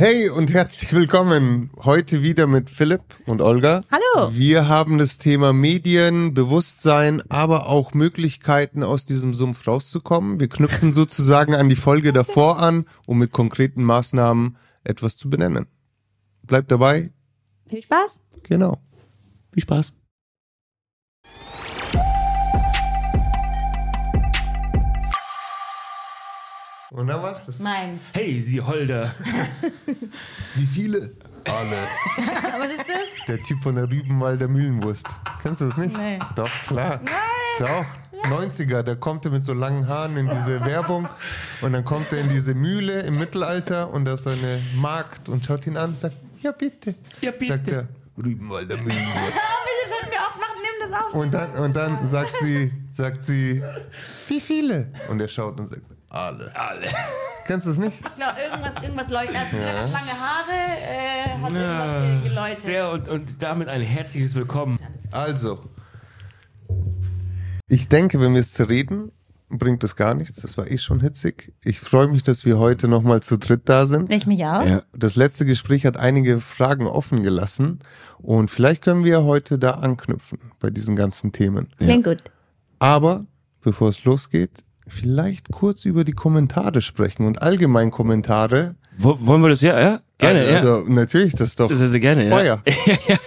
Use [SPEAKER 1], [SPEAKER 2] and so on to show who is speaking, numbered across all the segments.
[SPEAKER 1] Hey und herzlich willkommen. Heute wieder mit Philipp und Olga.
[SPEAKER 2] Hallo.
[SPEAKER 1] Wir haben das Thema Medien, Bewusstsein, aber auch Möglichkeiten aus diesem Sumpf rauszukommen. Wir knüpfen sozusagen an die Folge davor an, um mit konkreten Maßnahmen etwas zu benennen. Bleibt dabei.
[SPEAKER 2] Viel Spaß.
[SPEAKER 1] Genau.
[SPEAKER 3] Viel Spaß.
[SPEAKER 1] Und dann war's das.
[SPEAKER 2] Meins.
[SPEAKER 3] Hey, Sie Holder.
[SPEAKER 1] Wie viele? Alle.
[SPEAKER 2] Was ist das?
[SPEAKER 1] Der Typ von der Rübenwalder Mühlenwurst. Kennst du das nicht?
[SPEAKER 2] Nee.
[SPEAKER 1] Doch, klar. Doch. 90er, da kommt er mit so langen Haaren in diese Werbung und dann kommt er in diese Mühle im Mittelalter und da ist so eine Magd und schaut ihn an und sagt, ja bitte.
[SPEAKER 3] Ja, bitte.
[SPEAKER 1] Sagt er, Rübenwalder Mühlenwurst.
[SPEAKER 2] Das sollten wir auch machen. Nimm das auf.
[SPEAKER 1] Und dann, und dann sagt sie, sagt sie, wie viele? Und er schaut und sagt, alle.
[SPEAKER 3] Alle.
[SPEAKER 1] Kennst du das nicht?
[SPEAKER 2] Ich glaube, irgendwas, irgendwas leuchtet. Also, ja. das lange Haare äh, hat irgendwas
[SPEAKER 3] Ja,
[SPEAKER 2] ge- geläutet.
[SPEAKER 3] sehr und, und damit ein herzliches Willkommen.
[SPEAKER 1] Also, ich denke, wenn wir es zerreden, bringt es gar nichts. Das war eh schon hitzig. Ich freue mich, dass wir heute nochmal zu dritt da sind.
[SPEAKER 2] Ich mich auch.
[SPEAKER 3] Ja.
[SPEAKER 1] Das letzte Gespräch hat einige Fragen offen gelassen und vielleicht können wir heute da anknüpfen bei diesen ganzen Themen.
[SPEAKER 2] Klingt gut.
[SPEAKER 1] Aber bevor es losgeht, vielleicht kurz über die Kommentare sprechen und allgemein Kommentare.
[SPEAKER 3] Wo, wollen wir das ja? ja? Gerne,
[SPEAKER 1] also natürlich, das ist doch
[SPEAKER 3] ja. Sehr, sehr gerne,
[SPEAKER 1] Feuer.
[SPEAKER 3] ja.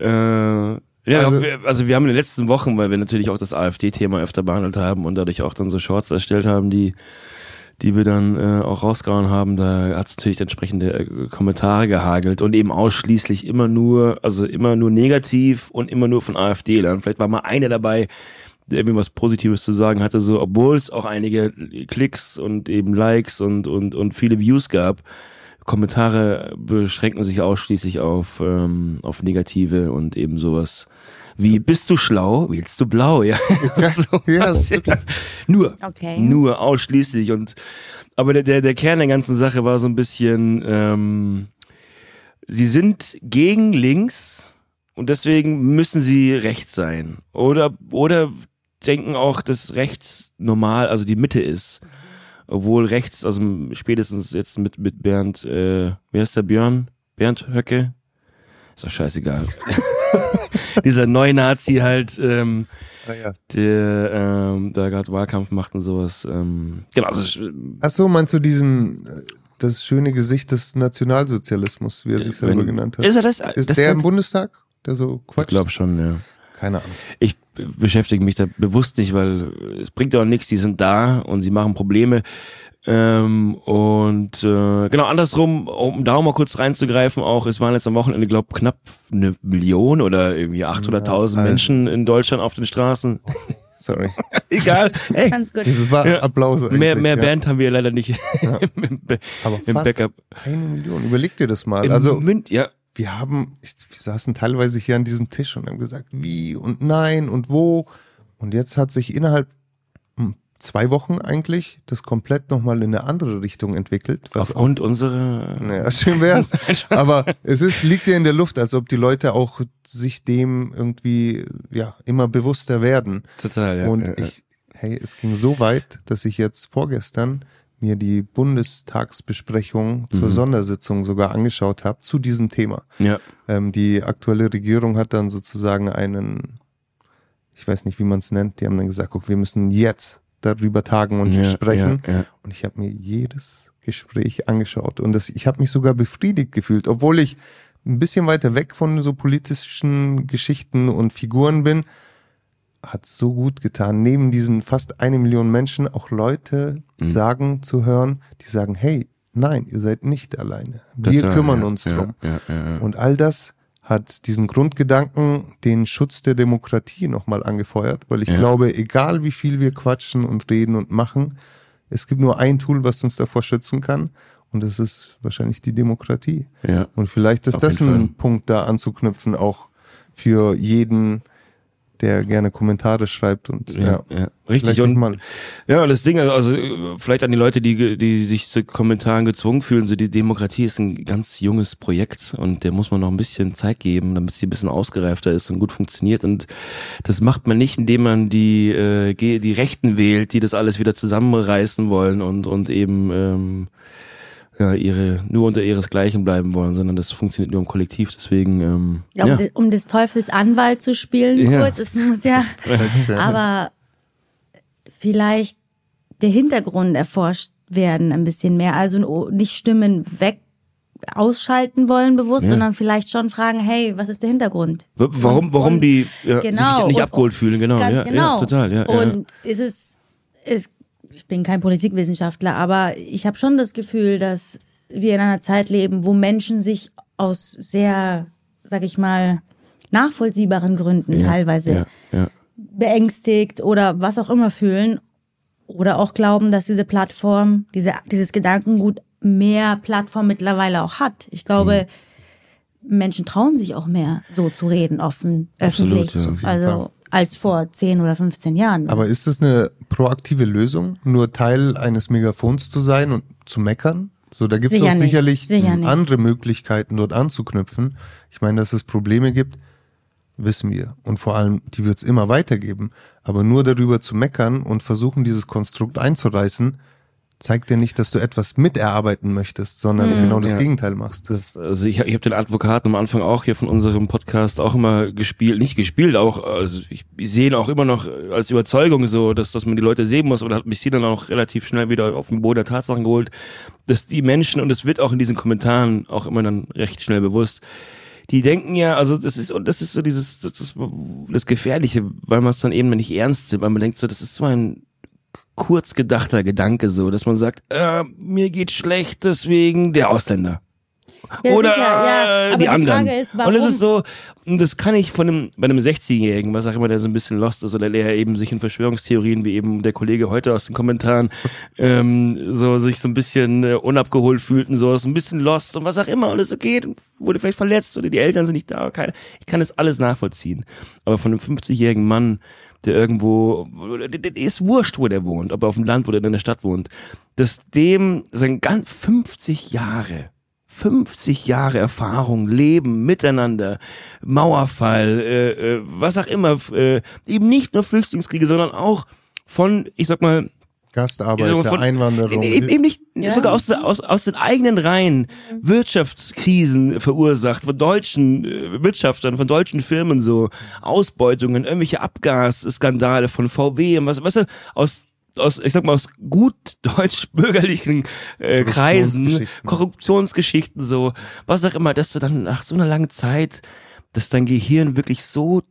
[SPEAKER 3] Äh, ja,
[SPEAKER 1] Also-
[SPEAKER 3] also, wir, also wir haben in den letzten Wochen, weil wir natürlich auch das AfD-Thema öfter behandelt haben und dadurch auch dann so Shorts erstellt haben, die die wir dann äh, auch rausgehauen haben, da hat es natürlich entsprechende äh, Kommentare gehagelt und eben ausschließlich immer nur, also immer nur negativ und immer nur von AfD-Lern. Vielleicht war mal einer dabei, irgendwie was Positives zu sagen hatte, so, obwohl es auch einige Klicks und eben Likes und, und, und viele Views gab. Kommentare beschränken sich ausschließlich auf, ähm, auf negative und eben sowas wie, bist du schlau, wählst du blau, ja. so
[SPEAKER 1] ja,
[SPEAKER 3] was,
[SPEAKER 1] ist wirklich-
[SPEAKER 3] Nur,
[SPEAKER 2] Okay.
[SPEAKER 3] nur ausschließlich und aber der, der, der Kern der ganzen Sache war so ein bisschen, ähm, sie sind gegen links und deswegen müssen sie rechts sein. Oder, oder denken auch, dass rechts normal, also die Mitte ist. Obwohl rechts, also spätestens jetzt mit, mit Bernd, äh, wie heißt der Björn? Bernd Höcke? Ist doch scheißegal. Dieser Neunazi halt, ähm,
[SPEAKER 1] Ah, ja.
[SPEAKER 3] der ähm, da gerade Wahlkampf macht und sowas. Ähm, genau, also,
[SPEAKER 1] Ach so, meinst du diesen, äh, das schöne Gesicht des Nationalsozialismus, wie er sich selber genannt hat?
[SPEAKER 3] Ist er das?
[SPEAKER 1] Ist
[SPEAKER 3] das
[SPEAKER 1] der im Bundestag, der so
[SPEAKER 3] Ich
[SPEAKER 1] quatscht?
[SPEAKER 3] glaube schon, ja.
[SPEAKER 1] Keine Ahnung.
[SPEAKER 3] Ich beschäftige mich da bewusst nicht, weil es bringt ja auch nichts, die sind da und sie machen Probleme. Ähm, und äh, genau andersrum, um da auch mal kurz reinzugreifen, auch es waren jetzt am Wochenende, glaube knapp eine Million oder irgendwie 800.000
[SPEAKER 1] Ja, also-
[SPEAKER 3] Menschen in Deutschland auf den Straßen.
[SPEAKER 1] Sorry.
[SPEAKER 3] Egal. Ey,
[SPEAKER 2] Ganz gut.
[SPEAKER 1] Das war
[SPEAKER 3] Ja.
[SPEAKER 1] Applaus
[SPEAKER 3] mehr mehr
[SPEAKER 1] ja.
[SPEAKER 3] Band haben wir leider nicht im, Be-
[SPEAKER 1] Aber
[SPEAKER 3] im
[SPEAKER 1] fast
[SPEAKER 3] Backup.
[SPEAKER 1] eine Million. Überleg dir das mal.
[SPEAKER 3] Im
[SPEAKER 1] Also
[SPEAKER 3] Mün- ja,
[SPEAKER 1] wir haben, ich, wir saßen teilweise hier an diesem Tisch und haben gesagt, wie und nein und wo. Und jetzt hat sich innerhalb hm, zwei Wochen eigentlich das komplett nochmal in eine andere Richtung entwickelt. Auch,
[SPEAKER 3] aufgrund unserer
[SPEAKER 1] naja, schön wär's. Aber es ist, liegt ja in der Luft, als ob die Leute auch sich dem irgendwie, ja, immer bewusster werden.
[SPEAKER 3] total, ja.
[SPEAKER 1] und
[SPEAKER 3] ja, ja.
[SPEAKER 1] ich, hey, es ging so weit, dass ich jetzt vorgestern mir die Bundestagsbesprechung zur
[SPEAKER 3] Mhm.
[SPEAKER 1] Sondersitzung sogar angeschaut habe zu diesem Thema.
[SPEAKER 3] ja.
[SPEAKER 1] Ähm, die aktuelle Regierung hat dann sozusagen einen, ich weiß nicht, wie man es nennt, die haben dann gesagt, guck, wir müssen jetzt darüber tagen und
[SPEAKER 3] ja,
[SPEAKER 1] sprechen.
[SPEAKER 3] Ja, ja.
[SPEAKER 1] Und ich habe mir jedes Gespräch angeschaut und das, ich habe mich sogar befriedigt gefühlt, obwohl ich ein bisschen weiter weg von so politischen Geschichten und Figuren bin, hat so gut getan, neben diesen fast eine Million Menschen auch Leute
[SPEAKER 3] Mhm.
[SPEAKER 1] sagen zu hören, die sagen, hey, nein, ihr seid nicht alleine. Wir
[SPEAKER 3] Total,
[SPEAKER 1] kümmern
[SPEAKER 3] ja,
[SPEAKER 1] uns
[SPEAKER 3] ja,
[SPEAKER 1] drum.
[SPEAKER 3] Ja.
[SPEAKER 1] Und all das hat diesen Grundgedanken, den Schutz der Demokratie nochmal angefeuert, weil ich glaube, egal wie viel wir quatschen und reden und machen, es gibt nur ein Tool, was uns davor schützen kann, und das ist wahrscheinlich die Demokratie. Und vielleicht ist
[SPEAKER 3] Auf
[SPEAKER 1] das ein
[SPEAKER 3] Fall.
[SPEAKER 1] Punkt, da anzuknüpfen, auch für jeden, der gerne Kommentare schreibt und ja.
[SPEAKER 3] Ja, ja. Richtig. Und
[SPEAKER 1] man-
[SPEAKER 3] ja, das Ding, also äh, vielleicht an die Leute, die, die sich zu Kommentaren gezwungen fühlen, so die Demokratie ist ein ganz junges Projekt und der muss man noch ein bisschen Zeit geben, damit sie ein bisschen ausgereifter ist und gut funktioniert. Und das macht man nicht, indem man die, äh, die Rechten wählt, die das alles wieder zusammenreißen wollen und, und eben ähm, ja, ihre, nur unter ihresgleichen bleiben wollen, sondern das funktioniert nur im Kollektiv. Deswegen, ähm,
[SPEAKER 2] Ja, um,
[SPEAKER 3] ja.
[SPEAKER 2] de- um des Teufels Anwalt zu spielen,
[SPEAKER 3] Ja.
[SPEAKER 2] kurz, es muss ja, aber vielleicht der Hintergrund erforscht werden ein bisschen mehr. Also nicht Stimmen weg ausschalten wollen bewusst,
[SPEAKER 3] Ja.
[SPEAKER 2] sondern vielleicht schon fragen, hey, was ist der Hintergrund?
[SPEAKER 3] Warum, warum
[SPEAKER 2] Und-
[SPEAKER 3] die ja,
[SPEAKER 2] Genau.
[SPEAKER 3] sich nicht
[SPEAKER 2] Und-
[SPEAKER 3] abgeholt fühlen, genau.
[SPEAKER 2] Ganz
[SPEAKER 3] ja,
[SPEAKER 2] genau.
[SPEAKER 3] Total, ja. ja.
[SPEAKER 2] Und ist es, ist, ich bin kein Politikwissenschaftler, aber ich habe schon das Gefühl, dass wir in einer Zeit leben, wo Menschen sich aus sehr, sag ich mal, nachvollziehbaren Gründen
[SPEAKER 3] ja,
[SPEAKER 2] teilweise
[SPEAKER 3] Ja, ja.
[SPEAKER 2] beängstigt oder was auch immer fühlen oder auch glauben, dass diese Plattform, diese, dieses Gedankengut mehr Plattform mittlerweile auch hat. Ich glaube, Menschen trauen sich auch mehr, so zu reden, offen,
[SPEAKER 3] Absolut,
[SPEAKER 2] öffentlich, also. Als vor 10 oder 15 Jahren.
[SPEAKER 1] Aber ist es eine proaktive Lösung, nur Teil eines Megafons zu sein und zu meckern? So, da gibt es auch sicherlich
[SPEAKER 2] sicher
[SPEAKER 1] andere Möglichkeiten, dort anzuknüpfen. Ich meine, dass es Probleme gibt, wissen wir. Und vor allem, die wird es immer weitergeben. Aber nur darüber zu meckern und versuchen, dieses Konstrukt einzureißen, zeigt dir nicht, dass du etwas miterarbeiten möchtest, sondern
[SPEAKER 2] Mhm.
[SPEAKER 1] genau das
[SPEAKER 3] Ja.
[SPEAKER 1] Gegenteil machst.
[SPEAKER 3] Das, also ich, ich habe den Advokaten am Anfang auch hier von unserem Podcast auch immer gespielt, nicht gespielt, auch, also ich, ich sehe ihn auch immer noch als Überzeugung so, dass, dass man die Leute sehen muss, aber da hat mich sie dann auch relativ schnell wieder auf den Boden der Tatsachen geholt, dass die Menschen, und es wird auch in diesen Kommentaren auch immer dann recht schnell bewusst, die denken ja, also das ist, und das ist so dieses, das, ist das Gefährliche, weil man es dann eben nicht ernst nimmt, weil man denkt so, das ist so ein kurz gedachter Gedanke so, dass man sagt, äh, mir geht schlecht, deswegen der Ausländer.
[SPEAKER 2] Ja,
[SPEAKER 3] Oder
[SPEAKER 2] sicher, ja.
[SPEAKER 3] äh, die,
[SPEAKER 2] die
[SPEAKER 3] anderen.
[SPEAKER 2] Frage ist,
[SPEAKER 3] und es ist so, und das kann ich von einem, bei einem 60-Jährigen, was auch immer, der so ein bisschen lost ist oder der eben sich in Verschwörungstheorien, wie eben der Kollege heute aus den Kommentaren, ähm, so sich so ein bisschen äh, unabgeholt fühlt und so, ist ein bisschen lost und was auch immer und es okay, wurde vielleicht verletzt oder die Eltern sind nicht da, keine, ich kann das alles nachvollziehen. Aber von einem 50-jährigen Mann, der irgendwo, der, ist wurscht, wo der wohnt, ob er auf dem Land oder in der Stadt wohnt, dass dem sein ganz 50 Jahre 50 Jahre Erfahrung, Leben, Miteinander, Mauerfall, äh, äh, was auch immer, äh, eben nicht nur Flüchtlingskriege, sondern auch von, ich sag mal,
[SPEAKER 1] Gastarbeiter,
[SPEAKER 3] von-
[SPEAKER 1] Einwanderung.
[SPEAKER 3] Eben, eben nicht,
[SPEAKER 2] Ja.
[SPEAKER 3] sogar aus, aus, aus den eigenen Reihen Wirtschaftskrisen verursacht, von deutschen äh, Wirtschaftern, von deutschen Firmen so, Ausbeutungen, irgendwelche Abgasskandale von VW und was, weißt du, aus aus, ich sag mal, aus gut deutsch-bürgerlichen äh, Kreisen,
[SPEAKER 1] Korruptionsgeschichten.
[SPEAKER 3] Korruptionsgeschichten, so, was auch immer, dass du dann nach so einer langen Zeit, dass dein Gehirn wirklich so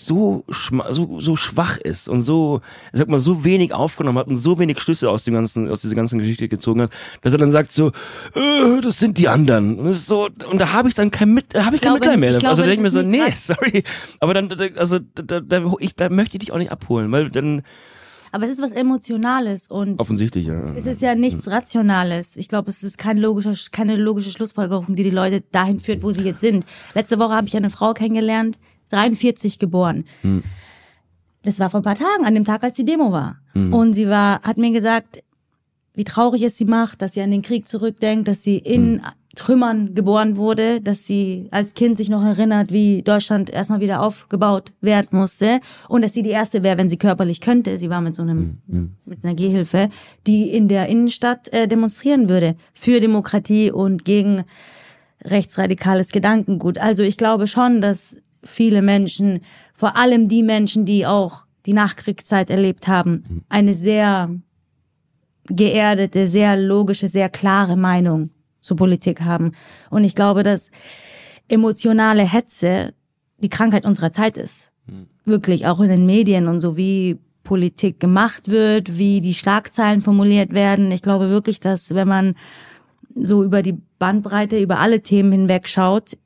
[SPEAKER 3] so, so, so schwach ist und so, ich sag mal, so wenig aufgenommen hat und so wenig Schlüsse aus dem ganzen, aus dieser ganzen Geschichte gezogen hat, dass er dann sagt so, äh, das sind die anderen. Und, das ist so, und da habe ich dann kein Mit, da habe ich kein
[SPEAKER 2] glaube,
[SPEAKER 3] Mitleid mehr.
[SPEAKER 2] glaube,
[SPEAKER 3] also da denke ich mir so, nee,
[SPEAKER 2] nicht
[SPEAKER 3] sorry. Aber dann, da- also da, da, ich, da möchte ich dich auch nicht abholen, weil dann
[SPEAKER 2] Aber es ist was Emotionales und
[SPEAKER 3] offensichtlich, ja.
[SPEAKER 2] es ist ja nichts Rationales. Ich glaube, es ist kein logischer, keine logische Schlussfolgerung, die die Leute dahin führt, wo sie jetzt sind. Letzte Woche habe ich eine Frau kennengelernt, 43 geboren. Das war vor ein paar Tagen, an dem Tag, als die Demo war. Und sie war, hat mir gesagt, wie traurig es sie macht, dass sie an den Krieg zurückdenkt, dass sie in Trümmern geboren wurde, dass sie als Kind sich noch erinnert, wie Deutschland erstmal wieder aufgebaut werden musste und dass sie die erste wäre, wenn sie körperlich könnte. Sie war mit so einem mit einer Gehhilfe, die in der Innenstadt äh, demonstrieren würde für Demokratie und gegen rechtsradikales Gedankengut. Also ich glaube schon, dass viele Menschen, vor allem die Menschen, die auch die Nachkriegszeit erlebt haben, eine sehr geerdete, sehr logische, sehr klare Meinung zur Politik haben. Und ich glaube, dass emotionale Hetze die Krankheit unserer Zeit ist. Wirklich, auch in den Medien und so, wie Politik gemacht wird, wie die Schlagzeilen formuliert werden. Ich glaube wirklich, dass wenn man so über die Bandbreite, über alle Themen hinweg schaut,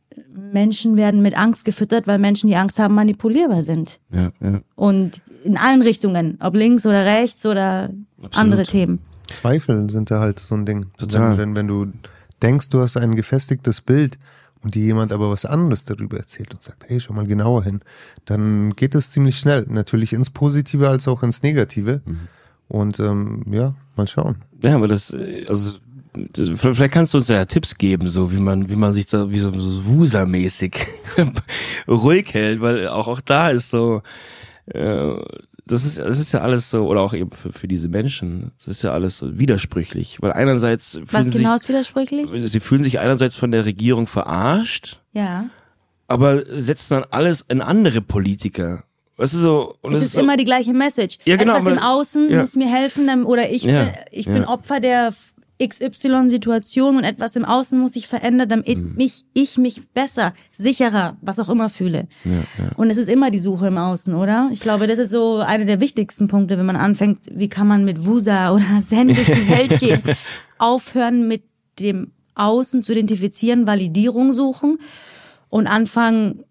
[SPEAKER 2] Menschen werden mit Angst gefüttert, weil Menschen, die Angst haben, manipulierbar sind.
[SPEAKER 3] ja, ja.
[SPEAKER 2] Und in allen Richtungen, ob links oder rechts oder andere Themen.
[SPEAKER 1] Zweifel sind da halt so ein Ding.
[SPEAKER 3] Total.
[SPEAKER 1] Wenn, wenn, wenn du denkst, du hast ein gefestigtes Bild und dir jemand aber was anderes darüber erzählt und sagt, hey, schau mal genauer hin, dann geht es ziemlich schnell. Natürlich ins Positive als auch ins Negative.
[SPEAKER 3] Mhm.
[SPEAKER 1] Und ähm, ja, mal schauen.
[SPEAKER 3] Ja, aber das, äh, also, das, vielleicht kannst du uns ja Tipps geben, so wie man, wie man sich da wie so, so Wuser-mäßig ruhig hält, weil auch, auch da ist so, äh, das ist, das ist ja alles so, oder auch eben für, für diese Menschen, das ist ja alles so widersprüchlich. Weil einerseits fühlen
[SPEAKER 2] Was genau
[SPEAKER 3] sich,
[SPEAKER 2] ist widersprüchlich?
[SPEAKER 3] sie fühlen sich einerseits von der Regierung verarscht,
[SPEAKER 2] Ja.
[SPEAKER 3] aber setzen dann alles in andere Politiker. Weißt du so, und
[SPEAKER 2] Es
[SPEAKER 3] das
[SPEAKER 2] ist
[SPEAKER 3] so,
[SPEAKER 2] immer die gleiche Message.
[SPEAKER 3] Ja, genau,
[SPEAKER 2] Etwas im Außen
[SPEAKER 3] ja.
[SPEAKER 2] muss mir helfen oder ich,
[SPEAKER 3] Ja,
[SPEAKER 2] bin, ich bin
[SPEAKER 3] ja.
[SPEAKER 2] Opfer der XY-Situation und etwas im Außen muss ich verändern, damit
[SPEAKER 3] Mhm.
[SPEAKER 2] mich, ich mich besser, sicherer, was auch immer fühle. Und es ist immer die Suche im Außen, oder? Ich glaube, das ist so einer der wichtigsten Punkte, wenn man anfängt, wie kann man mit Wusa oder Zen durch die Welt gehen, aufhören mit dem Außen zu identifizieren, Validierung suchen und anfangen,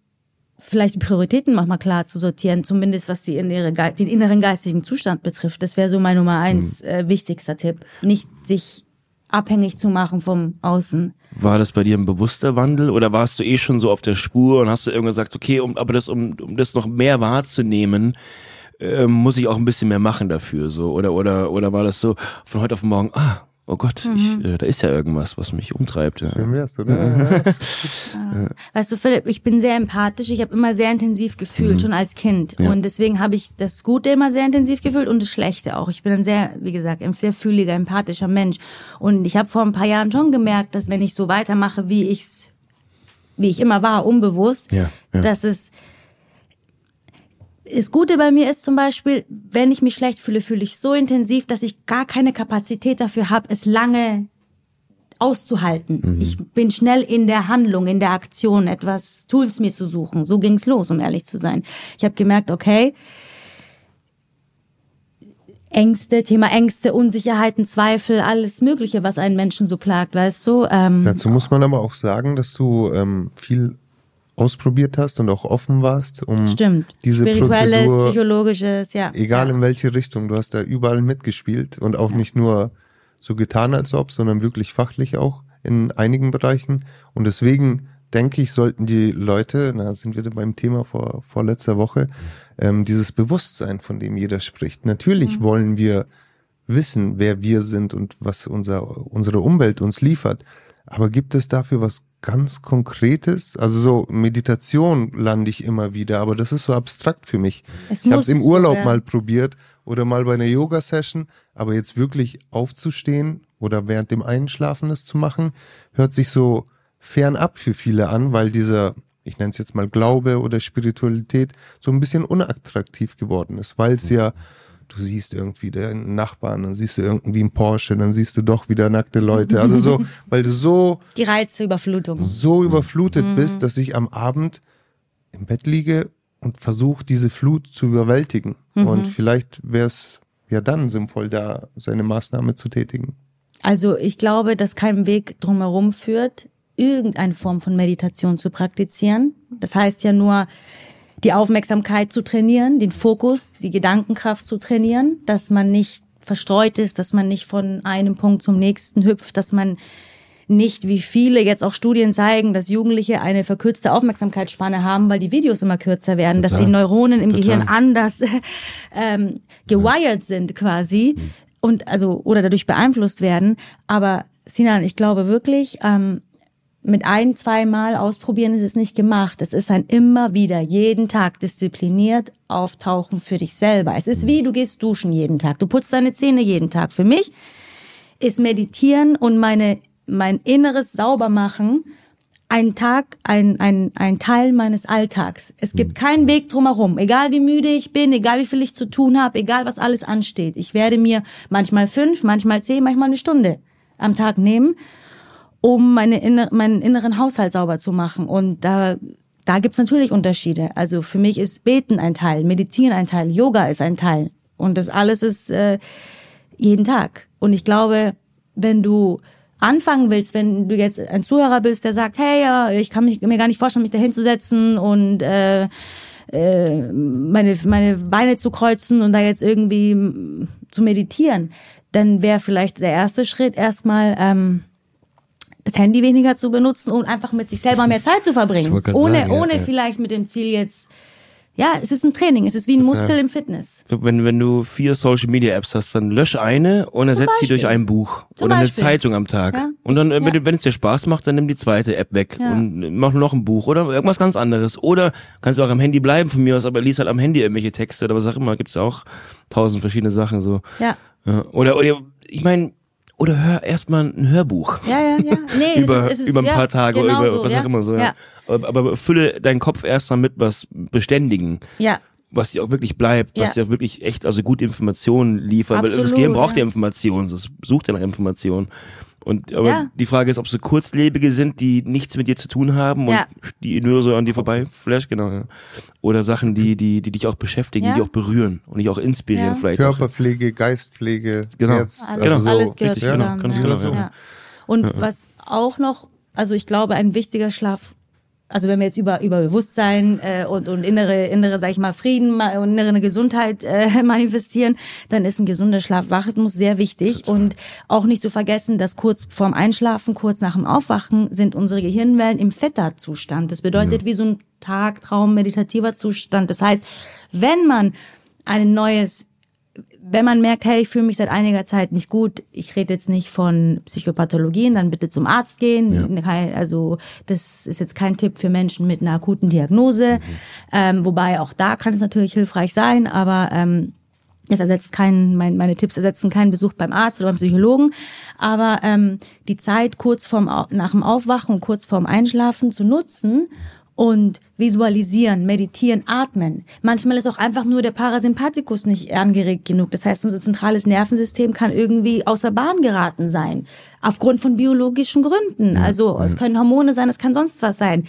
[SPEAKER 2] vielleicht die Prioritäten nochmal klar zu sortieren, zumindest was die innere, Ge- den inneren geistigen Zustand betrifft. Das wäre so mein Nummer eins äh, wichtigster Tipp. Nicht sich abhängig zu machen vom Außen.
[SPEAKER 3] War das bei dir ein bewusster Wandel oder warst du eh schon so auf der Spur und hast du irgendwann gesagt, okay, um, aber das, um, um das noch mehr wahrzunehmen, äh, muss ich auch ein bisschen mehr machen dafür, so oder oder oder war das so von heute auf morgen, ah, oh Gott, ich, äh, da ist ja irgendwas, was mich umtreibt. Ja.
[SPEAKER 1] Schön wär's, oder?
[SPEAKER 2] Weißt du, Philipp, ich bin sehr empathisch. Ich habe immer sehr intensiv gefühlt, schon als Kind. Und deswegen habe ich das Gute immer sehr intensiv gefühlt und das Schlechte auch. Ich bin ein sehr, wie gesagt, ein sehr fühliger, empathischer Mensch. Und ich habe vor ein paar Jahren schon gemerkt, dass wenn ich so weitermache, wie ich's, wie ich immer war, unbewusst,
[SPEAKER 3] Ja, ja.
[SPEAKER 2] dass es das Gute bei mir ist zum Beispiel, wenn ich mich schlecht fühle, fühle ich so intensiv, dass ich gar keine Kapazität dafür habe, es lange auszuhalten. Ich bin schnell in der Handlung, in der Aktion, etwas Tools mir zu suchen. So ging's los, um ehrlich zu sein. Ich habe gemerkt, okay, Ängste, Thema Ängste, Unsicherheiten, Zweifel, alles Mögliche, was einen Menschen so plagt, weißt du? Ähm,
[SPEAKER 1] Dazu muss man aber auch sagen, dass du ähm, viel ausprobiert hast und auch offen warst, um
[SPEAKER 2] stimmt.
[SPEAKER 1] diese
[SPEAKER 2] Spirituelles,
[SPEAKER 1] Prozedur,
[SPEAKER 2] psychologisches, ja.
[SPEAKER 1] egal
[SPEAKER 2] ja.
[SPEAKER 1] in welche Richtung, du hast da überall mitgespielt und auch nicht nur so getan als ob, sondern wirklich fachlich auch in einigen Bereichen. Und deswegen denke ich, sollten die Leute, na sind wir beim Thema vor, vor letzter Woche, ähm, dieses Bewusstsein, von dem jeder spricht. Natürlich wollen wir wissen, wer wir sind und was unser, unsere Umwelt uns liefert. Aber gibt es dafür was ganz Konkretes? Also so Meditation lande ich immer wieder, aber das ist so abstrakt für mich.
[SPEAKER 2] Es
[SPEAKER 1] ich habe es im Urlaub
[SPEAKER 2] werden.
[SPEAKER 1] mal probiert oder mal bei einer Yoga-Session, aber jetzt wirklich aufzustehen oder während dem Einschlafen das zu machen, hört sich so fernab für viele an, weil dieser, ich nenne es jetzt mal Glaube oder Spiritualität, so ein bisschen unattraktiv geworden ist, weil es ja, du siehst irgendwie den Nachbarn, dann siehst du irgendwie einen Porsche, dann siehst du doch wieder nackte Leute. Also so, weil du so
[SPEAKER 2] Die Reizüberflutung.
[SPEAKER 1] so überflutet bist, dass ich am Abend im Bett liege und versuche, diese Flut zu überwältigen. Und vielleicht wäre es ja dann sinnvoll, da seine Maßnahme zu tätigen.
[SPEAKER 2] Also ich glaube, dass kein Weg drumherum führt, irgendeine Form von Meditation zu praktizieren. Das heißt ja nur, die Aufmerksamkeit zu trainieren, den Fokus, die Gedankenkraft zu trainieren, dass man nicht verstreut ist, dass man nicht von einem Punkt zum nächsten hüpft, dass man nicht, wie viele jetzt auch Studien zeigen, dass Jugendliche eine verkürzte Aufmerksamkeitsspanne haben, weil die Videos immer kürzer werden, dass die Neuronen im
[SPEAKER 3] Total.
[SPEAKER 2] Gehirn anders ähm, gewired sind quasi und also oder dadurch beeinflusst werden. Aber Sinan, ich glaube wirklich, ähm, mit ein, zwei Mal ausprobieren ist es nicht gemacht. Es ist ein immer wieder, jeden Tag diszipliniert auftauchen für dich selber. Es ist wie, du gehst duschen jeden Tag. Du putzt deine Zähne jeden Tag. Für mich ist Meditieren und meine, mein inneres Saubermachen ein Tag, ein, ein, ein Teil meines Alltags. Es gibt keinen Weg drumherum. Egal wie müde ich bin, egal wie viel ich zu tun habe, egal was alles ansteht. Ich werde mir manchmal fünf, manchmal zehn, manchmal eine Stunde am Tag nehmen, um meine inner, meinen inneren Haushalt sauber zu machen. Und da, da gibt's natürlich Unterschiede. Also für mich ist Beten ein Teil, Meditieren ein Teil, Yoga ist ein Teil. Und das alles ist äh, jeden Tag. Und ich glaube, wenn du anfangen willst, wenn du jetzt ein Zuhörer bist, der sagt, hey, ja, ich kann mich, mir gar nicht vorstellen, mich da hinzusetzen und äh, äh, meine, meine Beine zu kreuzen und da jetzt irgendwie zu meditieren, dann wäre vielleicht der erste Schritt erstmal ähm, das Handy weniger zu benutzen und einfach mit sich selber mehr Zeit zu verbringen. Ohne,
[SPEAKER 3] sagen,
[SPEAKER 2] ohne
[SPEAKER 3] ja.
[SPEAKER 2] vielleicht mit dem Ziel jetzt Ja, es ist ein Training, es ist wie ein Muskel im Fitness.
[SPEAKER 3] Wenn, wenn du vier Social Media Apps hast, dann lösch eine und ersetz sie durch ein Buch
[SPEAKER 2] Zum
[SPEAKER 3] oder eine
[SPEAKER 2] Beispiel.
[SPEAKER 3] Zeitung am Tag.
[SPEAKER 2] Ja,
[SPEAKER 3] Und dann, wenn,
[SPEAKER 2] ja.
[SPEAKER 3] wenn es dir Spaß macht, dann nimm die zweite App weg
[SPEAKER 2] Ja.
[SPEAKER 3] und mach noch ein Buch oder irgendwas ganz anderes. Oder kannst du auch am Handy bleiben von mir aus, aber lies halt am Handy irgendwelche Texte oder was auch immer. Gibt's auch tausend verschiedene Sachen so.
[SPEAKER 2] Ja.
[SPEAKER 3] Ja. Oder, oder ich meine, oder hör erstmal ein Hörbuch.
[SPEAKER 2] Ja, ja, ja. Nee,
[SPEAKER 3] über,
[SPEAKER 2] es ist, es ist,
[SPEAKER 3] über ein
[SPEAKER 2] ja,
[SPEAKER 3] paar Tage
[SPEAKER 2] genau
[SPEAKER 3] oder
[SPEAKER 2] so,
[SPEAKER 3] über was
[SPEAKER 2] ja.
[SPEAKER 3] auch immer so. Ja.
[SPEAKER 2] Ja,
[SPEAKER 3] Aber, aber fülle deinen Kopf erstmal mit was Beständigen,
[SPEAKER 2] ja.
[SPEAKER 3] was dir auch wirklich bleibt, was
[SPEAKER 2] Ja.
[SPEAKER 3] dir auch wirklich echt, also gute Informationen liefert. Weil das
[SPEAKER 2] Absolut,
[SPEAKER 3] Gehirn braucht
[SPEAKER 2] ja.
[SPEAKER 3] ja Informationen, es sucht ja nach Informationen. Und aber
[SPEAKER 2] Ja.
[SPEAKER 3] die Frage ist, ob sie kurzlebige sind, die nichts mit dir zu tun haben und
[SPEAKER 2] Ja.
[SPEAKER 3] die nur so an dir vorbei flash, genau. Ja. Oder Sachen, die, die, die dich auch beschäftigen,
[SPEAKER 2] Ja.
[SPEAKER 3] die dich auch berühren und dich auch inspirieren
[SPEAKER 2] Ja.
[SPEAKER 3] vielleicht. Auch.
[SPEAKER 1] Körperpflege, Geistpflege,
[SPEAKER 3] Genau.
[SPEAKER 1] Herz,
[SPEAKER 2] Alles,
[SPEAKER 3] Genau.
[SPEAKER 1] also so,
[SPEAKER 2] alles gehört
[SPEAKER 3] richtig, genau,
[SPEAKER 2] zusammen.
[SPEAKER 3] ganz
[SPEAKER 2] ja.
[SPEAKER 3] genau
[SPEAKER 1] so.
[SPEAKER 2] Ja. Und was auch noch, also ich glaube, ein wichtiger Schlaf, also wenn wir jetzt über, über Bewusstsein äh, und, und innere, innere, sag ich mal, Frieden und innere Gesundheit äh, manifestieren, dann ist ein gesunder Schlafrhythmus sehr wichtig. Und auch nicht zu vergessen, dass kurz vorm Einschlafen, kurz nach dem Aufwachen sind unsere Gehirnwellen im Theta-Zustand. Das bedeutet wie so ein Tagtraum, meditativer Zustand. Das heißt, wenn man ein neues wenn man merkt, hey, ich fühle mich seit einiger Zeit nicht gut, ich rede jetzt nicht von Psychopathologien, dann bitte zum Arzt gehen. Kein- Also das ist jetzt kein Tipp für Menschen mit einer akuten Diagnose, ähm, wobei auch da kann es natürlich hilfreich sein, aber ähm, es ersetzt keinen, mein, meine Tipps ersetzen keinen Besuch beim Arzt oder beim Psychologen. Aber ähm, die Zeit kurz vorm, nach dem Aufwachen und kurz vorm Einschlafen zu nutzen und visualisieren, meditieren, atmen. Manchmal ist auch einfach nur der Parasympathikus nicht angeregt genug. Das heißt, unser zentrales Nervensystem kann irgendwie außer Bahn geraten sein. Aufgrund von biologischen Gründen. Also es können Hormone sein, es kann sonst was sein.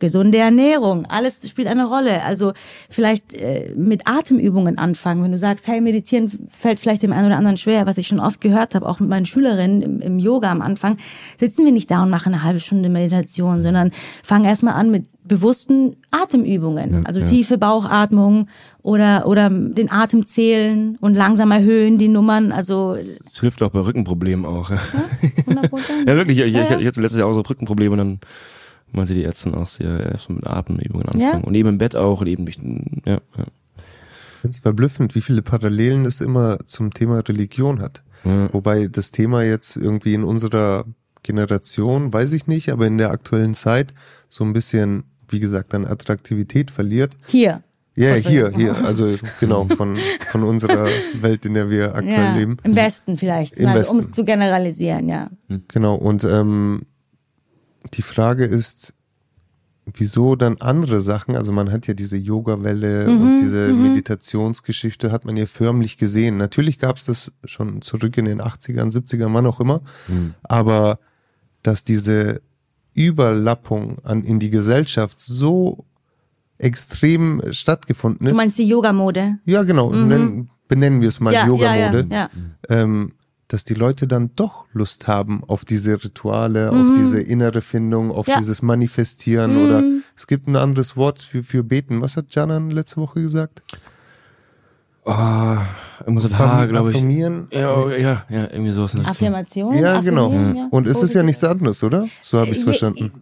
[SPEAKER 2] Gesunde Ernährung, alles spielt eine Rolle. Also vielleicht äh, mit Atemübungen anfangen. Wenn du sagst, hey, meditieren fällt vielleicht dem einen oder anderen schwer, was ich schon oft gehört habe, auch mit meinen Schülerinnen im, im Yoga am Anfang, sitzen wir nicht da und machen eine halbe Stunde Meditation, sondern fangen erstmal an mit bewussten Atemübungen. also tiefe Bauchatmung oder, oder den Atem zählen und langsam erhöhen die Nummern. Also
[SPEAKER 3] Das hilft auch bei Rückenproblemen auch. Ja,
[SPEAKER 2] 100 Prozent.
[SPEAKER 3] ja wirklich, ich, ich,
[SPEAKER 2] Ja,
[SPEAKER 3] ich,
[SPEAKER 2] ja.
[SPEAKER 3] ich hatte letztes Jahr auch so Rückenprobleme und dann meinte die Ärztin auch, sie ja erst mit Atemübungen anfangen.
[SPEAKER 2] Ja.
[SPEAKER 3] Und eben im Bett auch und eben durch, ja, ja.
[SPEAKER 1] Ich finde es verblüffend, wie viele Parallelen es immer zum Thema Religion hat.
[SPEAKER 3] Ja.
[SPEAKER 1] Wobei das Thema jetzt irgendwie in unserer Generation, weiß ich nicht, aber in der aktuellen Zeit so ein bisschen, wie gesagt, an Attraktivität verliert.
[SPEAKER 2] Hier.
[SPEAKER 1] Ja,
[SPEAKER 2] Was
[SPEAKER 1] hier,
[SPEAKER 2] wir-
[SPEAKER 1] hier, also genau, von, von unserer Welt, in der wir aktuell
[SPEAKER 2] Ja,
[SPEAKER 1] leben.
[SPEAKER 2] Im Westen vielleicht,
[SPEAKER 1] Im
[SPEAKER 2] also, um es zu generalisieren, ja.
[SPEAKER 1] Genau, und ähm, die Frage ist, wieso dann andere Sachen, also man hat ja diese Yoga-Welle
[SPEAKER 2] Mhm,
[SPEAKER 1] und diese Meditationsgeschichte hat man ja förmlich gesehen. Natürlich gab es das schon zurück in den 80ern, 70ern, wann auch immer, aber dass diese Überlappung an, in die Gesellschaft so extrem stattgefunden ist.
[SPEAKER 2] Du meinst die Yoga-Mode?
[SPEAKER 1] ja, genau, nennen, benennen wir es mal
[SPEAKER 2] Ja,
[SPEAKER 1] Yoga-Mode
[SPEAKER 2] ja, ja,
[SPEAKER 1] ähm, dass die Leute dann doch Lust haben auf diese Rituale,
[SPEAKER 2] Mhm.
[SPEAKER 1] auf diese innere Findung, auf dieses Manifestieren oder es gibt ein anderes Wort für, für Beten. Was hat Janan letzte Woche gesagt?
[SPEAKER 3] Oh, irgendwas mit
[SPEAKER 1] Affirmi-
[SPEAKER 3] glaube ich.
[SPEAKER 1] Affirmieren?
[SPEAKER 3] Ja, oh, ja, ja, irgendwie sowas. in der Richtung.
[SPEAKER 2] Affirmation?
[SPEAKER 1] Ja, genau.
[SPEAKER 2] Affirmieren, ja.
[SPEAKER 1] Und es ist ja nichts anderes, oder? So habe ich es
[SPEAKER 2] Äh,
[SPEAKER 1] verstanden.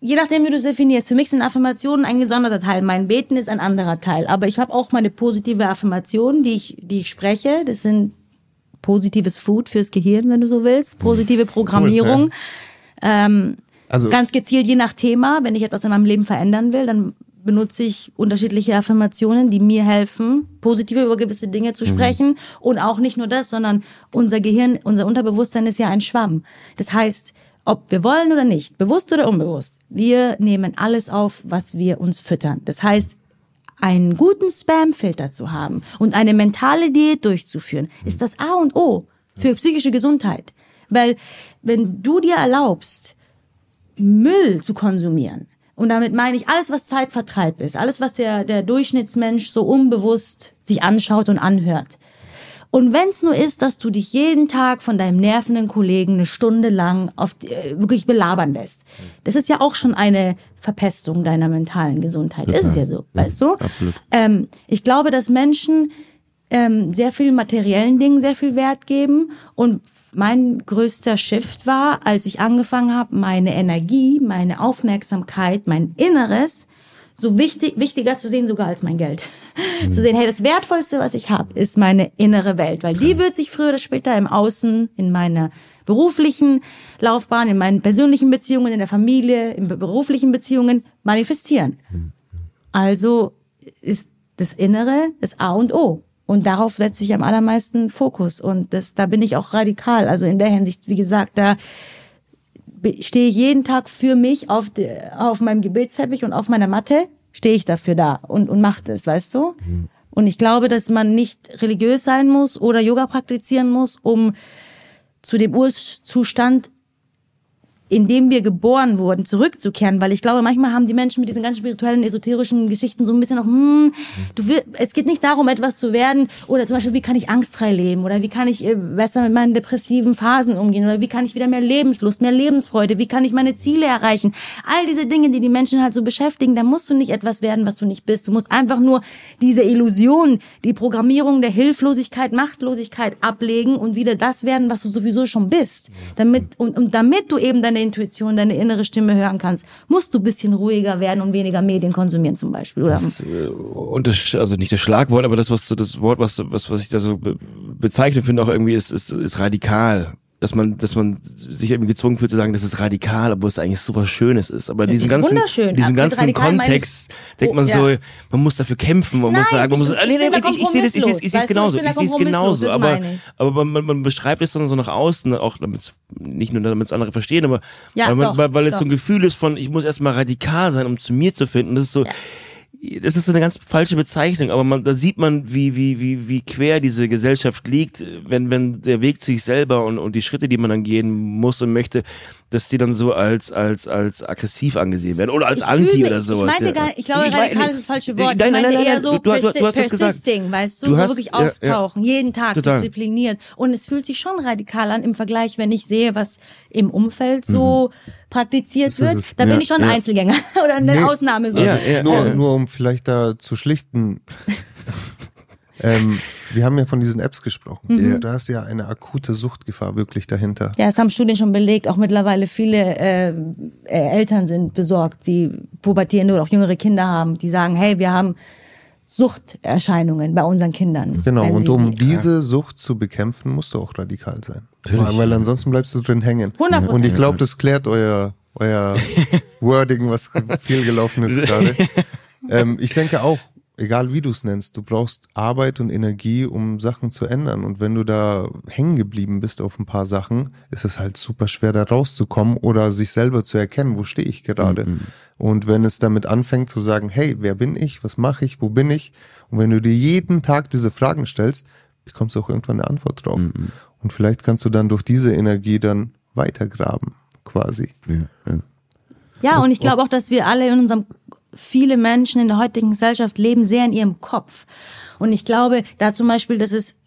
[SPEAKER 2] Je nachdem, wie du es definierst. Für mich sind Affirmationen ein gesonderter Teil. Mein Beten ist ein anderer Teil. Aber ich habe auch meine positive Affirmationen, die ich, die ich spreche. Das sind positives Food fürs Gehirn, wenn du so willst. Positive Programmierung. Ähm,
[SPEAKER 1] Also
[SPEAKER 2] Ganz gezielt je nach Thema. Wenn ich etwas in meinem Leben verändern will, dann benutze ich unterschiedliche Affirmationen, die mir helfen, positiv über gewisse Dinge
[SPEAKER 1] Mhm.
[SPEAKER 2] zu sprechen. Und auch nicht nur das, sondern unser Gehirn, unser Unterbewusstsein ist ja ein Schwamm. Das heißt, ob wir wollen oder nicht, bewusst oder unbewusst, wir nehmen alles auf, was wir uns füttern. Das heißt, einen guten Spamfilter zu haben und eine mentale Diät durchzuführen, ist das A und O für psychische Gesundheit. Weil wenn du dir erlaubst, Müll zu konsumieren, und damit meine ich alles, was Zeitvertreib ist, alles, was der, der Durchschnittsmensch so unbewusst sich anschaut und anhört. Und wenn es nur ist, dass du dich jeden Tag von deinem nervenden Kollegen eine Stunde lang auf, äh, wirklich belabern lässt, das ist ja auch schon eine Verpestung deiner mentalen Gesundheit. Ist es ja so, weißt du?
[SPEAKER 3] absolut.
[SPEAKER 2] Ähm, ich glaube, dass Menschen ähm, sehr viel materiellen Dingen sehr viel Wert geben. Und mein größter Shift war, als ich angefangen habe, meine Energie, meine Aufmerksamkeit, mein Inneres so wichtig, wichtiger zu sehen sogar als mein Geld. Mhm. Zu sehen, hey, das Wertvollste, was ich habe, ist meine innere Welt, weil die wird sich früher oder später im Außen, in meiner beruflichen Laufbahn, in meinen persönlichen Beziehungen, in der Familie, in beruflichen Beziehungen manifestieren. Mhm. Also ist das Innere das A und O. Und darauf setze ich am allermeisten Fokus. Und das, da bin ich auch radikal. Also in der Hinsicht, wie gesagt, da stehe ich jeden Tag für mich auf, de, auf meinem Gebetsteppich und auf meiner Matte, stehe ich dafür da und, und mache das, weißt du? Mhm. Und ich glaube, dass man nicht religiös sein muss oder Yoga praktizieren muss, um zu dem Urzustand in dem wir geboren wurden, zurückzukehren, weil ich glaube, manchmal haben die Menschen mit diesen ganz spirituellen, esoterischen Geschichten so ein bisschen noch, hm, du will, es geht nicht darum, etwas zu werden oder zum Beispiel, wie kann ich angstfrei leben oder wie kann ich äh, besser mit meinen depressiven Phasen umgehen oder wie kann ich wieder mehr Lebenslust, mehr Lebensfreude, wie kann ich meine Ziele erreichen. All diese Dinge, die die Menschen halt so beschäftigen, da musst du nicht etwas werden, was du nicht bist. Du musst einfach nur diese Illusion, die Programmierung der Hilflosigkeit, Machtlosigkeit ablegen und wieder das werden, was du sowieso schon bist. Damit, und, und damit du eben deine Intuition, deine innere Stimme hören kannst, musst du bisschen ruhiger werden und weniger Medien konsumieren zum Beispiel. Oder?
[SPEAKER 3] Das, äh, und das, also nicht das Schlagwort, aber das, was das Wort, was, was, was ich da so bezeichne, finde auch irgendwie, ist, ist, ist radikal dass man, dass man sich irgendwie gezwungen fühlt zu sagen, das ist radikal, obwohl es eigentlich so was Schönes ist. Aber in diesem ganzen, diesem ganzen Kontext ich, denkt man oh, so, ja. man muss dafür kämpfen, man Nein, muss sagen, man muss, ich, nee, nee, ich, ich sehe das, ich, ich sehe es genauso, ich sehe es genauso, aber, aber man, man beschreibt es dann so nach außen, auch damit nicht nur damit es andere verstehen, aber ja, weil, man, doch, weil, weil es so ein Gefühl ist von, ich muss erstmal radikal sein, um zu mir zu finden. Das ist so, ja das ist so eine ganz falsche Bezeichnung, aber man, da sieht man, wie, wie, wie, wie quer diese Gesellschaft liegt, wenn, wenn der Weg zu sich selber und, und die Schritte, die man dann gehen muss und möchte, dass die dann so als, als, als aggressiv angesehen werden oder als
[SPEAKER 2] ich
[SPEAKER 3] Anti
[SPEAKER 2] fühle,
[SPEAKER 3] oder sowas.
[SPEAKER 2] Ich meinte gar nicht, ich glaube, ich radikal ist das falsche Wort. Nein, nein, nein, nein, eher so du, du, du hast persisting, weißt du, du hast, so wirklich auftauchen, ja, ja. jeden Tag Total. diszipliniert. Und es fühlt sich schon radikal an im Vergleich, wenn ich sehe, was im Umfeld so mhm. praktiziert wird. Da bin ich schon ein Einzelgänger oder eine nee, Ausnahme. So.
[SPEAKER 1] Also, nur, nur um vielleicht da zu schlichten. Ähm, wir haben ja von diesen Apps gesprochen. Mhm. Da ist ja eine akute Suchtgefahr wirklich dahinter.
[SPEAKER 2] Ja, das haben Studien schon belegt. Auch mittlerweile viele äh, äh, Eltern sind besorgt, die pubertierende oder auch jüngere Kinder haben, die sagen, hey, wir haben Suchterscheinungen bei unseren Kindern.
[SPEAKER 1] Genau, und um diese Sucht zu bekämpfen, musst du auch radikal sein. Natürlich. Weil ansonsten bleibst du drin hängen. 100%. Und ich glaube, das klärt euer, euer Wording, was viel gelaufen ist gerade. Ähm, ich denke auch, egal wie du es nennst, du brauchst Arbeit und Energie, um Sachen zu ändern. Und wenn du da hängen geblieben bist auf ein paar Sachen, ist es halt super schwer, da rauszukommen oder sich selber zu erkennen, wo stehe ich gerade. Mhm. Und wenn es damit anfängt zu sagen, hey, wer bin ich, was mache ich, wo bin ich? Und wenn du dir jeden Tag diese Fragen stellst, bekommst du auch irgendwann eine Antwort drauf. Mhm. Und vielleicht kannst du dann durch diese Energie dann weitergraben, quasi.
[SPEAKER 2] Ja, ja. ja und ich glaube auch, dass wir alle in unserem viele Menschen in der heutigen Gesellschaft leben sehr in ihrem Kopf. Und ich glaube, da zum Beispiel, dass es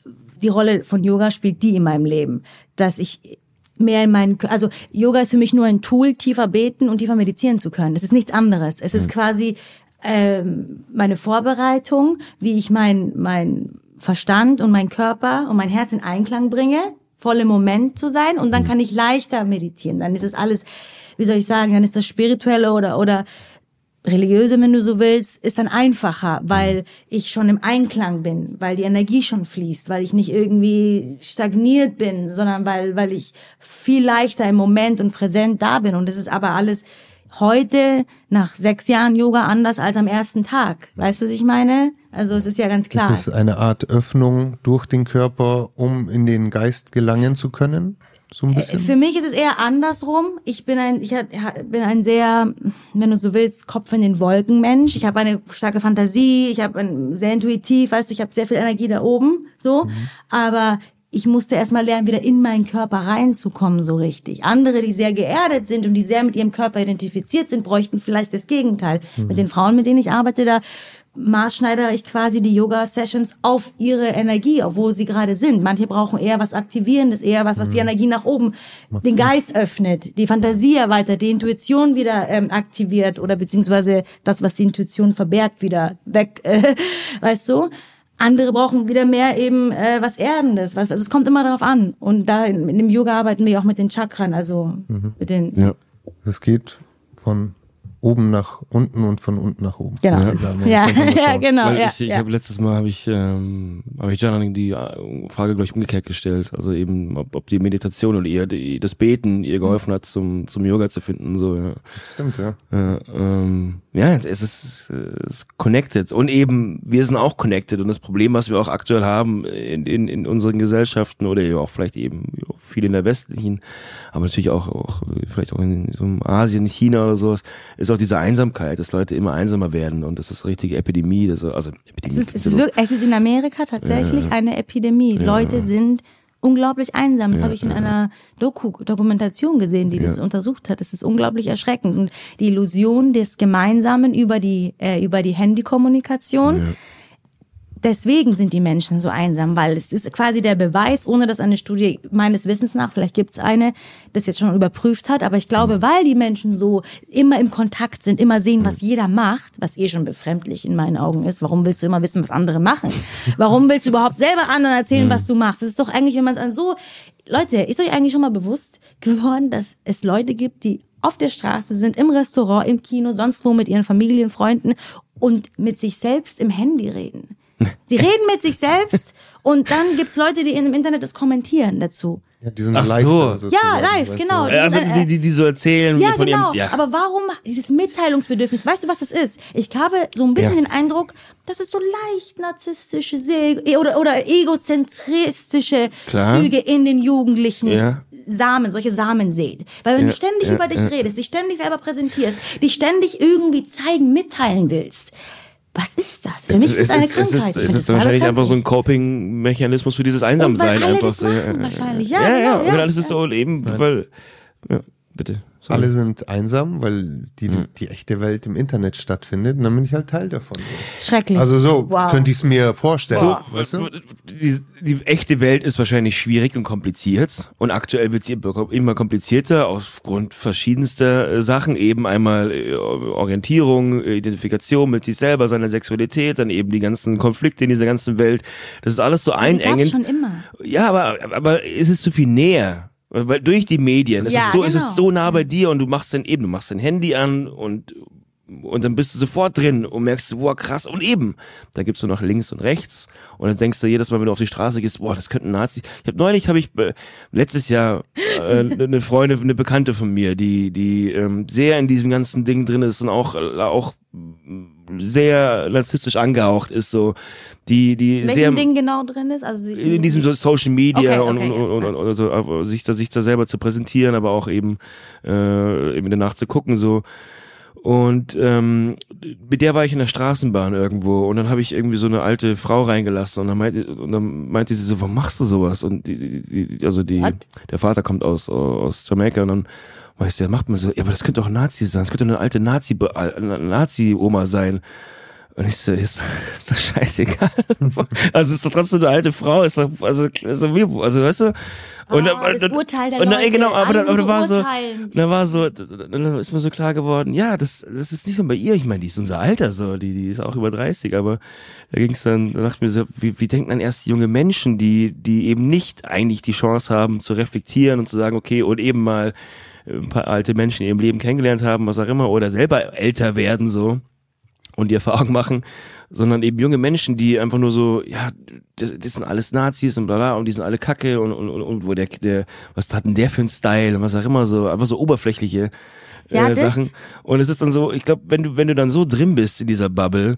[SPEAKER 2] die Rolle von Yoga spielt, die in meinem Leben, dass ich mehr in meinen, also Yoga ist für mich nur ein Tool, tiefer beten und tiefer meditieren zu können. Es ist nichts anderes. Es ist hm. quasi ähm, meine Vorbereitung, wie ich mein mein Verstand und mein Körper und mein Herz in Einklang bringe, voll im Moment zu sein und dann hm. kann ich leichter meditieren. Dann ist es alles, wie soll ich sagen, dann ist das spirituelle oder oder religiöse, wenn du so willst, ist dann einfacher, weil ich schon im Einklang bin, weil die Energie schon fließt, weil ich nicht irgendwie stagniert bin, sondern weil, weil ich viel leichter im Moment und präsent da bin. Und das ist aber alles heute nach sechs Jahren Yoga anders als am ersten Tag. Weißt du, was ich meine? Also es ist ja ganz klar.
[SPEAKER 1] Ist es eine Art Öffnung durch den Körper, um in den Geist gelangen zu können? So ein äh, bisschen?
[SPEAKER 2] Für mich ist es eher andersrum. Ich bin ein, ich bin ein sehr, wenn du so willst, Kopf in den Wolken Mensch. Ich habe eine starke Fantasie, ich habe ein sehr intuitiv, weißt du, ich habe sehr viel Energie da oben, so. Mhm. Aber ich musste erstmal lernen, wieder in meinen Körper reinzukommen, so richtig. Andere, die sehr geerdet sind und die sehr mit ihrem Körper identifiziert sind, bräuchten vielleicht das Gegenteil. Mhm. Mit den Frauen, mit denen ich arbeite, da maßschneidere ich quasi die Yoga-Sessions auf ihre Energie, wo sie gerade sind. Manche brauchen eher was Aktivierendes, eher was, was die mhm. Energie nach oben, Macht den Geist öffnet, die Fantasie erweitert, die Intuition wieder ähm, aktiviert oder beziehungsweise das, was die Intuition verbergt, wieder weg, äh, weißt du? Andere brauchen wieder mehr eben äh, was Erdendes, was, also es kommt immer darauf an. Und da in, in dem Yoga arbeiten wir auch mit den Chakren, also mhm. mit den.
[SPEAKER 1] Ja. Es geht von oben nach unten und von unten nach oben.
[SPEAKER 2] Genau.
[SPEAKER 1] Ist egal,
[SPEAKER 2] Ja, ja genau.
[SPEAKER 3] Weil
[SPEAKER 2] ja,
[SPEAKER 3] ich, ich
[SPEAKER 2] ja.
[SPEAKER 3] habe letztes Mal habe ich ähm, habe ich John die äh, Frage gleich umgekehrt gestellt, also eben ob, ob die Meditation oder eher die, das Beten ihr geholfen hat zum zum Yoga zu finden so ja.
[SPEAKER 1] Stimmt, ja.
[SPEAKER 3] Äh, ähm, ja, es ist, es ist connected und eben wir sind auch connected und das Problem, was wir auch aktuell haben in, in, in unseren Gesellschaften oder ja auch vielleicht eben ja, viel in der westlichen, aber natürlich auch, auch vielleicht auch in so Asien, China oder sowas, ist auch diese Einsamkeit, dass Leute immer einsamer werden und das ist eine richtige Epidemie, das, also Epidemie.
[SPEAKER 2] Es ist, es, ist wirklich, es ist in Amerika tatsächlich eine Epidemie. Leute sind unglaublich einsam. Das habe ich in einer Doku, Dokumentation gesehen, die das untersucht hat. Es ist unglaublich erschreckend. Und die Illusion des Gemeinsamen über die, äh, über die Handykommunikation. Deswegen sind die Menschen so einsam, weil es ist quasi der Beweis, ohne dass eine Studie meines Wissens nach, vielleicht gibt es eine, das jetzt schon überprüft hat, aber ich glaube, weil die Menschen so immer im Kontakt sind, immer sehen, was jeder macht, was eh schon befremdlich in meinen Augen ist. Warum willst du immer wissen, was andere machen? Warum willst du überhaupt selber anderen erzählen, was du machst? Das ist doch eigentlich, wenn man es an so, Leute, ist euch eigentlich schon mal bewusst geworden, dass es Leute gibt, die auf der Straße sind, im Restaurant, im Kino, sonst wo mit ihren Familien, Freunden und mit sich selbst im Handy reden. Die reden mit sich selbst und dann gibt's Leute, die im Internet das kommentieren dazu.
[SPEAKER 1] ja die sind
[SPEAKER 3] Ach
[SPEAKER 1] live
[SPEAKER 3] so.
[SPEAKER 1] da
[SPEAKER 2] Ja, live, genau.
[SPEAKER 3] Äh, also die, die, die so erzählen
[SPEAKER 2] Ja,
[SPEAKER 3] von
[SPEAKER 2] genau.
[SPEAKER 3] ihrem, ja.
[SPEAKER 2] Aber warum dieses Mitteilungsbedürfnis? Weißt du, was das ist? Ich habe so ein bisschen
[SPEAKER 3] Ja.
[SPEAKER 2] den Eindruck, dass es so leicht narzisstische Se- oder, oder egozentristische
[SPEAKER 3] Klar.
[SPEAKER 2] Züge in den Jugendlichen
[SPEAKER 3] Ja.
[SPEAKER 2] Samen, solche Samen sät. Weil wenn
[SPEAKER 3] Ja,
[SPEAKER 2] du ständig
[SPEAKER 3] ja,
[SPEAKER 2] über dich
[SPEAKER 3] ja.
[SPEAKER 2] redest, dich ständig selber präsentierst, dich ständig irgendwie zeigen, mitteilen willst. Was ist das? Für mich ist
[SPEAKER 3] es
[SPEAKER 2] das eine
[SPEAKER 3] ist, es
[SPEAKER 2] Krankheit.
[SPEAKER 3] ist, es ist wahrscheinlich einfach so ein. Coping-Mechanismus für dieses
[SPEAKER 2] Und weil
[SPEAKER 3] Einsamsein.
[SPEAKER 2] alle
[SPEAKER 3] einfach
[SPEAKER 2] das
[SPEAKER 3] so,
[SPEAKER 2] machen
[SPEAKER 3] ja,
[SPEAKER 2] wahrscheinlich.
[SPEAKER 3] Ja,
[SPEAKER 2] Ja,
[SPEAKER 3] ja,
[SPEAKER 2] genau,
[SPEAKER 3] und
[SPEAKER 2] ja.
[SPEAKER 3] dann ist es so eben, weil, ja, bitte. Sorry.
[SPEAKER 1] Alle sind einsam, weil die, die echte Welt im Internet stattfindet und dann bin ich halt Teil davon.
[SPEAKER 2] Schrecklich.
[SPEAKER 1] Also so
[SPEAKER 2] Wow.
[SPEAKER 1] könnte ich es mir vorstellen.
[SPEAKER 3] So,
[SPEAKER 1] weißt du?
[SPEAKER 3] die, die echte Welt ist wahrscheinlich schwierig und kompliziert und aktuell wird sie immer komplizierter aufgrund verschiedenster äh, Sachen. Eben einmal äh, Orientierung, Identifikation mit sich selber, seiner Sexualität, dann eben die ganzen Konflikte in dieser ganzen Welt. Das ist alles so einengend.
[SPEAKER 2] schon immer.
[SPEAKER 3] Ja, aber, aber es ist zu viel näher. Weil durch die Medien, es,
[SPEAKER 2] Ja,
[SPEAKER 3] ist so, es
[SPEAKER 2] genau.
[SPEAKER 3] ist so nah bei dir und du machst dann eben, du machst dein Handy an und und dann bist du sofort drin und merkst, wow, krass. Und eben, da gibt's so noch links und rechts. Und dann denkst du jedes Mal, wenn du auf die Straße gehst, boah, das könnten Nazis. Ich habe neulich, habe ich äh, letztes Jahr äh, eine Freundin, eine Bekannte von mir, die die ähm, sehr in diesem ganzen Ding drin ist und auch äh, auch sehr narzisstisch angehaucht ist, so die die
[SPEAKER 2] In
[SPEAKER 3] sehr
[SPEAKER 2] Ding genau drin ist? Also
[SPEAKER 3] in diesem so Social Media
[SPEAKER 2] Okay,
[SPEAKER 3] und,
[SPEAKER 2] okay,
[SPEAKER 3] und, und,
[SPEAKER 2] ja.
[SPEAKER 3] und, und so, aber sich da sich da selber zu präsentieren, aber auch eben äh, eben danach zu gucken so. Und ähm, mit der war ich in der Straßenbahn irgendwo und dann habe ich irgendwie so eine alte Frau reingelassen und dann meinte, und dann meinte sie so, warum machst du sowas? Und die, die, die also die,
[SPEAKER 2] What?
[SPEAKER 3] der Vater kommt aus aus Jamaika und dann weißt du, der macht mir so, ja, aber das könnte doch ein Nazi sein, das könnte eine alte Nazi Nazi-Oma sein. Und ich so, ist, ist doch scheißegal. Also ist doch trotzdem eine alte Frau, ist doch, also, ist doch mir, also weißt du? Und
[SPEAKER 2] Ah, das Urteil der
[SPEAKER 3] und dann,
[SPEAKER 2] Leute.
[SPEAKER 3] genau, aber dann, aber dann war so, dann war so, dann ist mir so klar geworden, ja, das, das ist nicht nur bei ihr, ich meine, die ist unser Alter so, die, die ist auch über 30, aber da ging es dann, da dachte ich mir so, wie, wie denken dann erst junge Menschen, die, die eben nicht eigentlich die Chance haben zu reflektieren und zu sagen, okay, und eben mal ein paar alte Menschen in ihrem Leben kennengelernt haben, was auch immer, oder selber älter werden so und die Erfahrung machen, sondern eben junge Menschen, die einfach nur so, ja, das, das sind alles Nazis und bla bla und die sind alle Kacke und, und, und, und wo der, der, was hat denn der für ein Style und was auch immer so, einfach so oberflächliche
[SPEAKER 2] Ja,
[SPEAKER 3] äh, Sachen. Und es ist dann so, ich glaube, wenn du, wenn du dann so drin bist in dieser Bubble,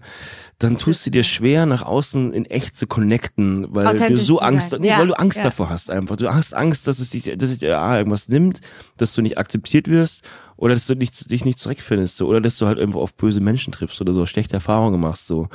[SPEAKER 3] dann tust du dir schwer, nach außen in echt zu connecten, weil du so Angst, nee,
[SPEAKER 2] Ja,
[SPEAKER 3] weil du Angst
[SPEAKER 2] ja.
[SPEAKER 3] davor hast einfach. Du hast Angst, dass es dich, dass es dir ah, irgendwas nimmt, dass du nicht akzeptiert wirst oder dass du nicht, dich nicht zurechtfindest so, oder dass du halt irgendwo auf böse Menschen triffst oder so, schlechte Erfahrungen machst so.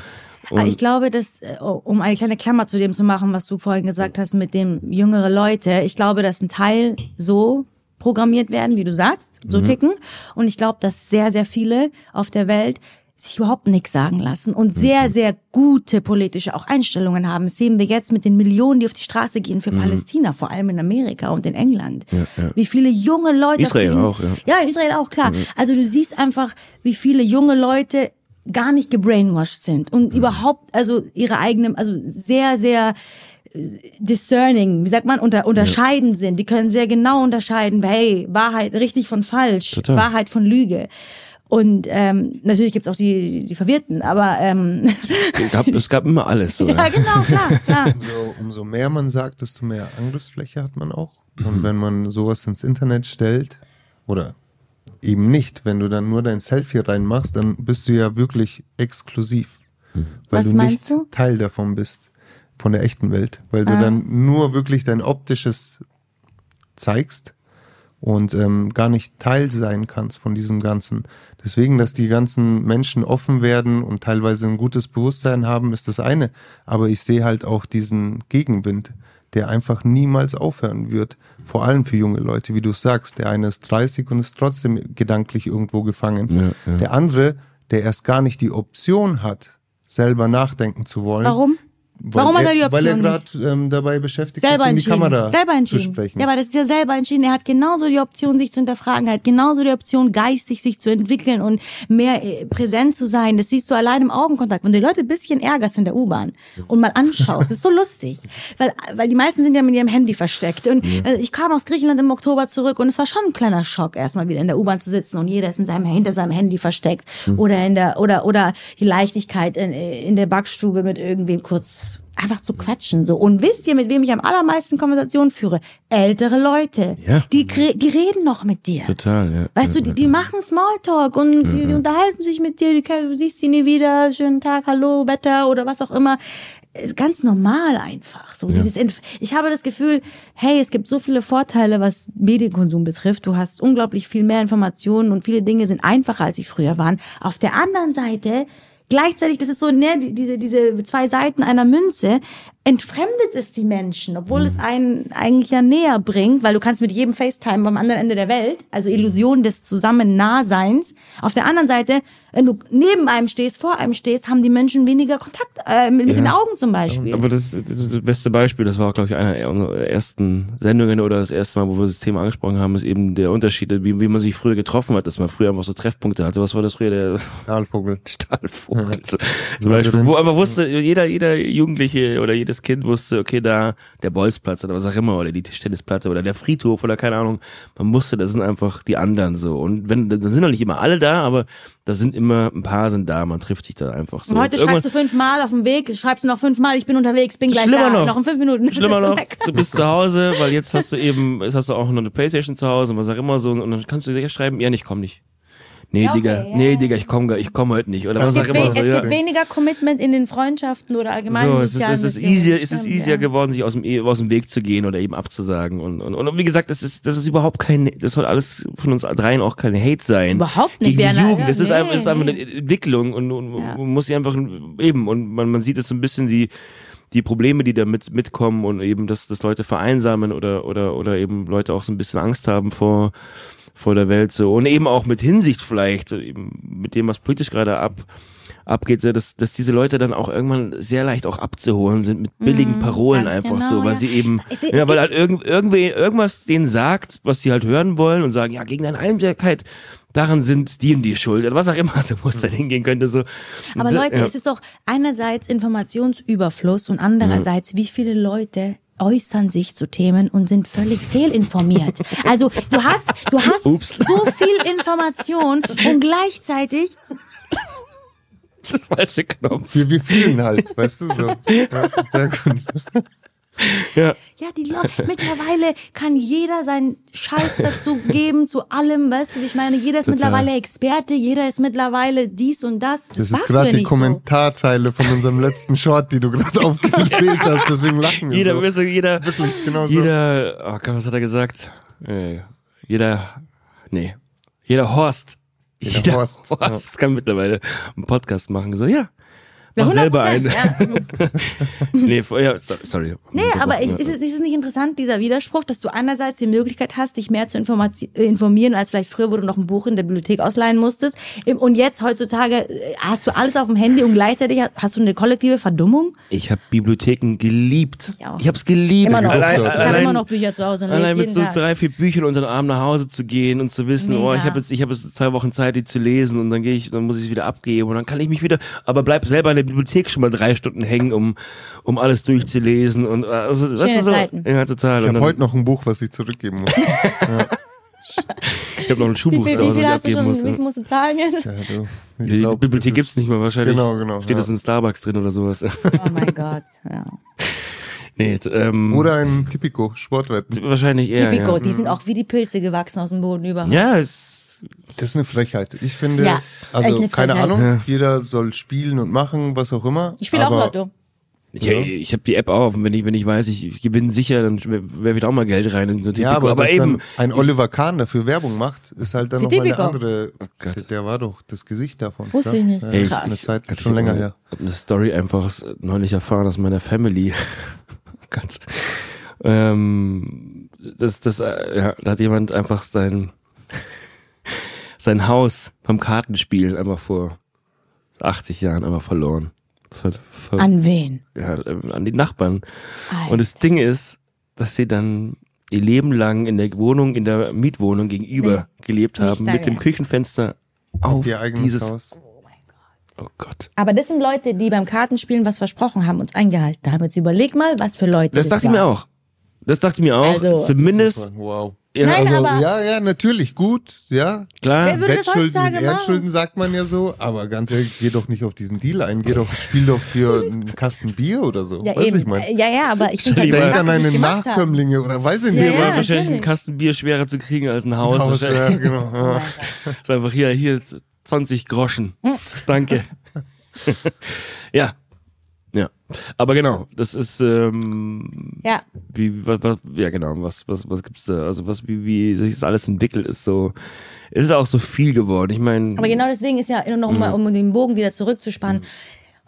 [SPEAKER 2] Aber ich glaube, dass, äh, um eine kleine Klammer zu dem zu machen, was du vorhin gesagt hast mit dem jüngere Leute, ich glaube, dass ein Teil so programmiert werden, wie du sagst, so ticken. Und ich glaube, dass sehr, sehr viele auf der Welt sich überhaupt nichts sagen lassen und sehr, sehr gute politische auch Einstellungen haben. Das sehen wir jetzt mit den Millionen, die auf die Straße gehen für Palästina, vor allem in Amerika und in England. Wie viele junge Leute
[SPEAKER 3] Israel
[SPEAKER 2] diesen-
[SPEAKER 3] auch, ja.
[SPEAKER 2] ja, in Israel auch, klar. Also du siehst einfach, wie viele junge Leute gar nicht gebrainwashed sind und überhaupt, also ihre eigenen, also sehr, sehr discerning, wie sagt man, unter, unterscheiden sind. Die können sehr genau unterscheiden, hey, Wahrheit richtig von falsch,
[SPEAKER 3] Total.
[SPEAKER 2] Wahrheit von Lüge. Und ähm, natürlich gibt's auch die, die Verwirrten, aber ähm,
[SPEAKER 3] Es gab, es gab immer alles. So,
[SPEAKER 2] ja, genau, klar, klar.
[SPEAKER 1] Umso, umso mehr man sagt, desto mehr Angriffsfläche hat man auch. Und wenn man sowas ins Internet stellt, oder eben nicht, wenn du dann nur dein Selfie reinmachst, dann bist du ja wirklich exklusiv. Weil
[SPEAKER 2] Was
[SPEAKER 1] du nicht
[SPEAKER 2] du?
[SPEAKER 1] Teil davon bist, von der echten Welt. Weil du
[SPEAKER 2] Ah.
[SPEAKER 1] dann nur wirklich dein optisches zeigst und ähm, gar nicht Teil sein kannst von diesem Ganzen. Deswegen, dass die ganzen Menschen offen werden und teilweise ein gutes Bewusstsein haben, ist das eine. Aber ich sehe halt auch diesen Gegenwind, der einfach niemals aufhören wird. Vor allem für junge Leute, wie du sagst. Der eine ist 30 und ist trotzdem gedanklich irgendwo gefangen.
[SPEAKER 3] Ja, ja.
[SPEAKER 1] Der andere, der erst gar nicht die Option hat, selber nachdenken zu wollen.
[SPEAKER 2] Warum? Warum hat er die
[SPEAKER 1] Weil er
[SPEAKER 2] Option
[SPEAKER 1] gerade ähm, dabei beschäftigt
[SPEAKER 2] Selber
[SPEAKER 1] ist, in die. Kamera
[SPEAKER 2] selber
[SPEAKER 1] zu sprechen.
[SPEAKER 2] Ja, aber das ist ja selber entschieden. Er hat genauso die Option, sich zu hinterfragen. Er hat genauso die Option, geistig sich zu entwickeln und mehr äh, präsent zu sein. Das siehst du allein im Augenkontakt. Wenn du die Leute ein bisschen ärgerst in der U-Bahn und mal anschaust, ist so lustig. Weil, weil die meisten sind ja mit ihrem Handy versteckt. Und äh, ich kam aus Griechenland im Oktober zurück und es war schon ein kleiner Schock, erstmal wieder in der U-Bahn zu sitzen und jeder ist in seinem, hinter seinem Handy versteckt. Oder in der, oder, oder die Leichtigkeit in, in der Backstube mit irgendwem kurz einfach zu quatschen so. Und wisst ihr mit wem ich am allermeisten Konversationen führe? Ältere Leute.
[SPEAKER 3] Ja.
[SPEAKER 2] die die reden noch mit dir.
[SPEAKER 3] Total, ja.
[SPEAKER 2] weißt
[SPEAKER 3] ja,
[SPEAKER 2] du die, die machen Smalltalk und die, die unterhalten sich mit dir die, du siehst sie nie wieder schönen Tag hallo Wetter oder was auch immer. Ist ganz normal einfach so. Dieses ich habe das Gefühl hey es gibt so viele Vorteile was Medienkonsum betrifft. Du hast unglaublich viel mehr Informationen und viele Dinge sind einfacher als sie früher waren. Auf der anderen Seite Gleichzeitig, das ist so, ne, die- diese, diese zwei Seiten einer Münze, entfremdet es die Menschen, obwohl
[SPEAKER 3] Mhm.
[SPEAKER 2] es einen eigentlich ja näher bringt, weil du kannst mit jedem FaceTime am anderen Ende der Welt, also Illusion des Zusammen-Nahseins. Auf der anderen Seite, wenn du neben einem stehst, vor einem stehst, haben die Menschen weniger Kontakt äh, mit, mit den Augen zum Beispiel.
[SPEAKER 3] Aber das, das, beste Beispiel, das war, glaube ich, einer unserer ersten Sendungen oder das erste Mal, wo wir das Thema angesprochen haben, ist eben der Unterschied, wie, wie man sich früher getroffen hat, dass man früher einfach so Treffpunkte hatte. Was war das früher? Der
[SPEAKER 1] Stahlvogel.
[SPEAKER 3] Stahlvogel. So, zum Beispiel, wo einfach wusste, jeder, jeder Jugendliche oder jedes Kind wusste, okay, da der Bolzplatz oder was auch immer oder die Tischtennisplatte oder der Friedhof oder keine Ahnung. Man wusste, das sind einfach die anderen so. Und wenn, dann sind noch nicht immer alle da, aber da sind immer, ein paar sind da, man trifft sich da einfach so.
[SPEAKER 2] Und heute
[SPEAKER 3] Und
[SPEAKER 2] schreibst du fünfmal auf dem Weg, schreibst du noch fünfmal, ich bin unterwegs, bin gleich
[SPEAKER 3] Schlimmer
[SPEAKER 2] da,
[SPEAKER 3] noch.
[SPEAKER 2] noch in fünf Minuten.
[SPEAKER 3] Schlimmer noch, du bist zu Hause, weil jetzt hast du eben, jetzt hast du auch noch eine Playstation zu Hause und was auch immer so und dann kannst du dir schreiben, ja, ich komm nicht. Nee,
[SPEAKER 2] Ja, okay,
[SPEAKER 3] Digga,
[SPEAKER 2] ja,
[SPEAKER 3] nee,
[SPEAKER 2] ja.
[SPEAKER 3] Digga, ich komm, gar- ich komm heute nicht oder
[SPEAKER 2] Es,
[SPEAKER 3] was
[SPEAKER 2] gibt,
[SPEAKER 3] immer
[SPEAKER 2] es
[SPEAKER 3] so. Ja.
[SPEAKER 2] gibt weniger Commitment in den Freundschaften oder allgemein
[SPEAKER 3] So, es ist,
[SPEAKER 2] sozialen
[SPEAKER 3] es ist easier, es ist easier
[SPEAKER 2] ja.
[SPEAKER 3] geworden, sich aus dem, E- aus dem Weg zu gehen oder eben abzusagen. Und, und, und wie gesagt, das ist, das ist überhaupt kein, das soll alles von uns dreien auch kein Hate sein.
[SPEAKER 2] Überhaupt nicht.
[SPEAKER 3] Gegen die. Jugend. Das ist
[SPEAKER 2] Nee,
[SPEAKER 3] einfach, das ist einfach eine Entwicklung und, und
[SPEAKER 2] Ja.
[SPEAKER 3] man muss sie einfach eben und man, man sieht es so ein bisschen die, die Probleme, die da mit, mitkommen und eben, dass, dass Leute vereinsamen oder, oder, oder eben Leute auch so ein bisschen Angst haben vor, vor der Welt so und eben auch mit Hinsicht vielleicht so eben mit dem was politisch gerade ab abgeht, so, dass, dass diese Leute dann auch irgendwann sehr leicht auch abzuholen sind mit billigen Parolen
[SPEAKER 2] Mhm, ganz
[SPEAKER 3] einfach
[SPEAKER 2] genau,
[SPEAKER 3] so, weil
[SPEAKER 2] ja.
[SPEAKER 3] sie eben,
[SPEAKER 2] Ich seh-
[SPEAKER 3] ja,
[SPEAKER 2] es
[SPEAKER 3] weil halt irgend, irgendwie irgendwas denen sagt, was sie halt hören wollen und sagen, ja, gegen deine Einsamkeit, daran sind die und die schuld oder was auch immer so wo es dann hingehen könnte so.
[SPEAKER 2] Aber Leute,
[SPEAKER 3] ja.
[SPEAKER 2] es ist doch einerseits Informationsüberfluss und andererseits, wie viele Leute äußern sich zu Themen und sind völlig fehlinformiert. Also du hast, du hast
[SPEAKER 3] Ups.
[SPEAKER 2] so viel Information und gleichzeitig
[SPEAKER 3] falsche Knopf.
[SPEAKER 1] Wir, wir fühlen halt, weißt du so. Ja, sehr gut.
[SPEAKER 3] Ja.
[SPEAKER 2] Ja, die Leute, mittlerweile kann jeder seinen Scheiß dazu geben, zu allem, weißt du, wie ich meine, jeder ist
[SPEAKER 3] Total.
[SPEAKER 2] mittlerweile Experte, jeder ist mittlerweile dies und das. Das,
[SPEAKER 1] Das ist gerade die
[SPEAKER 2] nicht so.
[SPEAKER 1] Kommentarzeile von unserem letzten Short, die du gerade aufgezählt hast, deswegen lachen wir
[SPEAKER 3] Jeder,
[SPEAKER 1] so.
[SPEAKER 3] jeder,
[SPEAKER 1] Wirklich, genau so.
[SPEAKER 3] jeder, oh Gott, was hat er gesagt? Äh, jeder, nee, jeder Horst.
[SPEAKER 1] Jeder Horst,
[SPEAKER 3] Horst kann mittlerweile einen Podcast machen. So, ja,
[SPEAKER 2] Ja,
[SPEAKER 3] mach selber einen.
[SPEAKER 2] 100%, Ja.
[SPEAKER 3] nee, vor- ja, so- sorry.
[SPEAKER 2] Nee, aber ich, ist, es, ist es nicht interessant, dieser Widerspruch, dass du einerseits die Möglichkeit hast, dich mehr zu äh, informieren, als vielleicht früher, wo du noch ein Buch in der Bibliothek ausleihen musstest. Und jetzt heutzutage äh, hast du alles auf dem Handy und gleichzeitig ha- hast du eine kollektive Verdummung.
[SPEAKER 3] Ich habe Bibliotheken geliebt.
[SPEAKER 2] Ich auch.
[SPEAKER 3] Ich habe es geliebt.
[SPEAKER 2] Immer noch.
[SPEAKER 3] Allein,
[SPEAKER 1] Ich
[SPEAKER 2] habe immer noch Bücher zu Hause und
[SPEAKER 3] allein mit so
[SPEAKER 2] Tag.
[SPEAKER 3] drei, vier Büchern unter den Arm nach Hause zu gehen und zu wissen, oh, ich
[SPEAKER 2] Mega.
[SPEAKER 3] habe jetzt, ich habe jetzt zwei Wochen Zeit, die zu lesen und dann gehe ich, dann muss ich es wieder abgeben und dann kann ich mich wieder, aber bleib selber in der Bibliothek schon mal drei Stunden hängen, um, um alles durchzulesen und also, weißt du so,
[SPEAKER 2] Zeiten.
[SPEAKER 3] ja total.
[SPEAKER 1] Ich habe heute noch ein Buch, was ich zurückgeben muss.
[SPEAKER 3] Ich habe noch ein
[SPEAKER 2] Wie
[SPEAKER 3] Schulbuch
[SPEAKER 2] viel,
[SPEAKER 3] zu
[SPEAKER 2] wie
[SPEAKER 3] Hause,
[SPEAKER 2] viel
[SPEAKER 3] was
[SPEAKER 2] hast du
[SPEAKER 3] ich
[SPEAKER 2] schon,
[SPEAKER 3] muss.
[SPEAKER 2] wie viel musst du zahlen jetzt?
[SPEAKER 1] Ja, du, ich
[SPEAKER 3] Die
[SPEAKER 1] glaub,
[SPEAKER 3] Bibliothek
[SPEAKER 1] das
[SPEAKER 3] gibt's
[SPEAKER 1] ist-
[SPEAKER 3] nicht mehr wahrscheinlich.
[SPEAKER 1] Genau, genau.
[SPEAKER 3] Steht
[SPEAKER 1] ja.
[SPEAKER 3] das in Starbucks drin oder sowas.
[SPEAKER 2] Oh mein Gott, ja.
[SPEAKER 3] nee, ähm,
[SPEAKER 1] Oder ein Tipico, Sportwetten.
[SPEAKER 3] wahrscheinlich eher.
[SPEAKER 2] Typico,
[SPEAKER 3] ja.
[SPEAKER 2] die sind auch wie die Pilze gewachsen aus dem Boden überall.
[SPEAKER 3] Ja, es,
[SPEAKER 1] Das ist eine Frechheit. Ich finde,
[SPEAKER 2] Ja,
[SPEAKER 1] also
[SPEAKER 2] eine
[SPEAKER 1] keine. Ahnung,
[SPEAKER 3] Ja.
[SPEAKER 1] jeder soll spielen und machen, was auch immer.
[SPEAKER 2] Ich spiele auch
[SPEAKER 1] aber
[SPEAKER 2] Lotto.
[SPEAKER 3] ich, ich habe die App auf und wenn ich, wenn ich weiß, ich, ich gewinne sicher, dann werfe ich da auch mal Geld rein. In
[SPEAKER 1] Ja,
[SPEAKER 3] Tipico.
[SPEAKER 1] aber, dass
[SPEAKER 3] eben.
[SPEAKER 1] dann ein Oliver Kahn dafür Werbung macht, ist halt dann nochmal eine andere.
[SPEAKER 3] Gott.
[SPEAKER 1] der, der war doch das Gesicht davon.
[SPEAKER 2] Wusste
[SPEAKER 1] klar.
[SPEAKER 2] ich nicht.
[SPEAKER 1] Ja,
[SPEAKER 3] Ey,
[SPEAKER 2] Krass.
[SPEAKER 1] Eine Zeit,
[SPEAKER 3] Ich
[SPEAKER 1] schon
[SPEAKER 3] hab
[SPEAKER 1] länger
[SPEAKER 3] eine-
[SPEAKER 1] her.
[SPEAKER 3] hab eine Story einfach neulich erfahren aus meiner Family. Ganz. Ähm, das, das, äh, ja, da hat jemand einfach sein, sein Haus beim Kartenspielen einfach vor 80 Jahren einfach verloren. Ver, ver,
[SPEAKER 2] An wen?
[SPEAKER 3] ja, an die Nachbarn.
[SPEAKER 2] Alter.
[SPEAKER 3] Und das Ding ist, dass sie dann ihr Leben lang in der Wohnung, in der Mietwohnung gegenüber gelebt
[SPEAKER 2] Nicht
[SPEAKER 3] haben, mit dem. Küchenfenster auf
[SPEAKER 1] Ihr eigenes
[SPEAKER 3] dieses.
[SPEAKER 1] Haus.
[SPEAKER 3] Oh Gott.
[SPEAKER 2] Aber das sind Leute, die beim Kartenspielen was versprochen haben, uns eingehalten haben. Jetzt überleg mal, was für Leute
[SPEAKER 3] Das
[SPEAKER 2] das,
[SPEAKER 3] dachte ich mir
[SPEAKER 2] waren.
[SPEAKER 3] auch. Das dachte ich mir auch.
[SPEAKER 2] Also-
[SPEAKER 3] Zumindest,
[SPEAKER 1] Super, Wow.
[SPEAKER 3] Ja,
[SPEAKER 2] Nein,
[SPEAKER 3] also,
[SPEAKER 2] aber-
[SPEAKER 1] Ja, ja, natürlich gut, ja.
[SPEAKER 3] klar.
[SPEAKER 1] Wettschulden sind? Erdschulden, sagt man ja so. Aber ganz ehrlich, geh doch nicht auf diesen Deal ein. Geh doch, spiel doch für einen Kasten Bier oder so.
[SPEAKER 2] Ja,
[SPEAKER 1] weißt du,
[SPEAKER 2] eben.
[SPEAKER 1] ich meine?
[SPEAKER 2] Ja, ja, aber ich finde halt
[SPEAKER 3] Denk
[SPEAKER 1] an
[SPEAKER 2] haben.
[SPEAKER 1] Nachkömmlinge oder weiß ich
[SPEAKER 2] Ja,
[SPEAKER 1] nicht.
[SPEAKER 3] war
[SPEAKER 2] ja,
[SPEAKER 3] wahrscheinlich ein. Kasten Bier schwerer zu kriegen als ein Haus.
[SPEAKER 1] Haus, ja, genau. Ja.
[SPEAKER 3] ist einfach hier, hier ist 20 Groschen. Danke. ja. Aber genau, das ist, ähm,
[SPEAKER 2] Ja,
[SPEAKER 3] wie, was, was, ja genau, was, was, was gibt's da? Also was, wie, wie sich das alles entwickelt, ist so, ist auch so viel geworden. Ich meine,
[SPEAKER 2] aber genau deswegen ist ja, noch mal, um den Bogen wieder zurückzuspannen,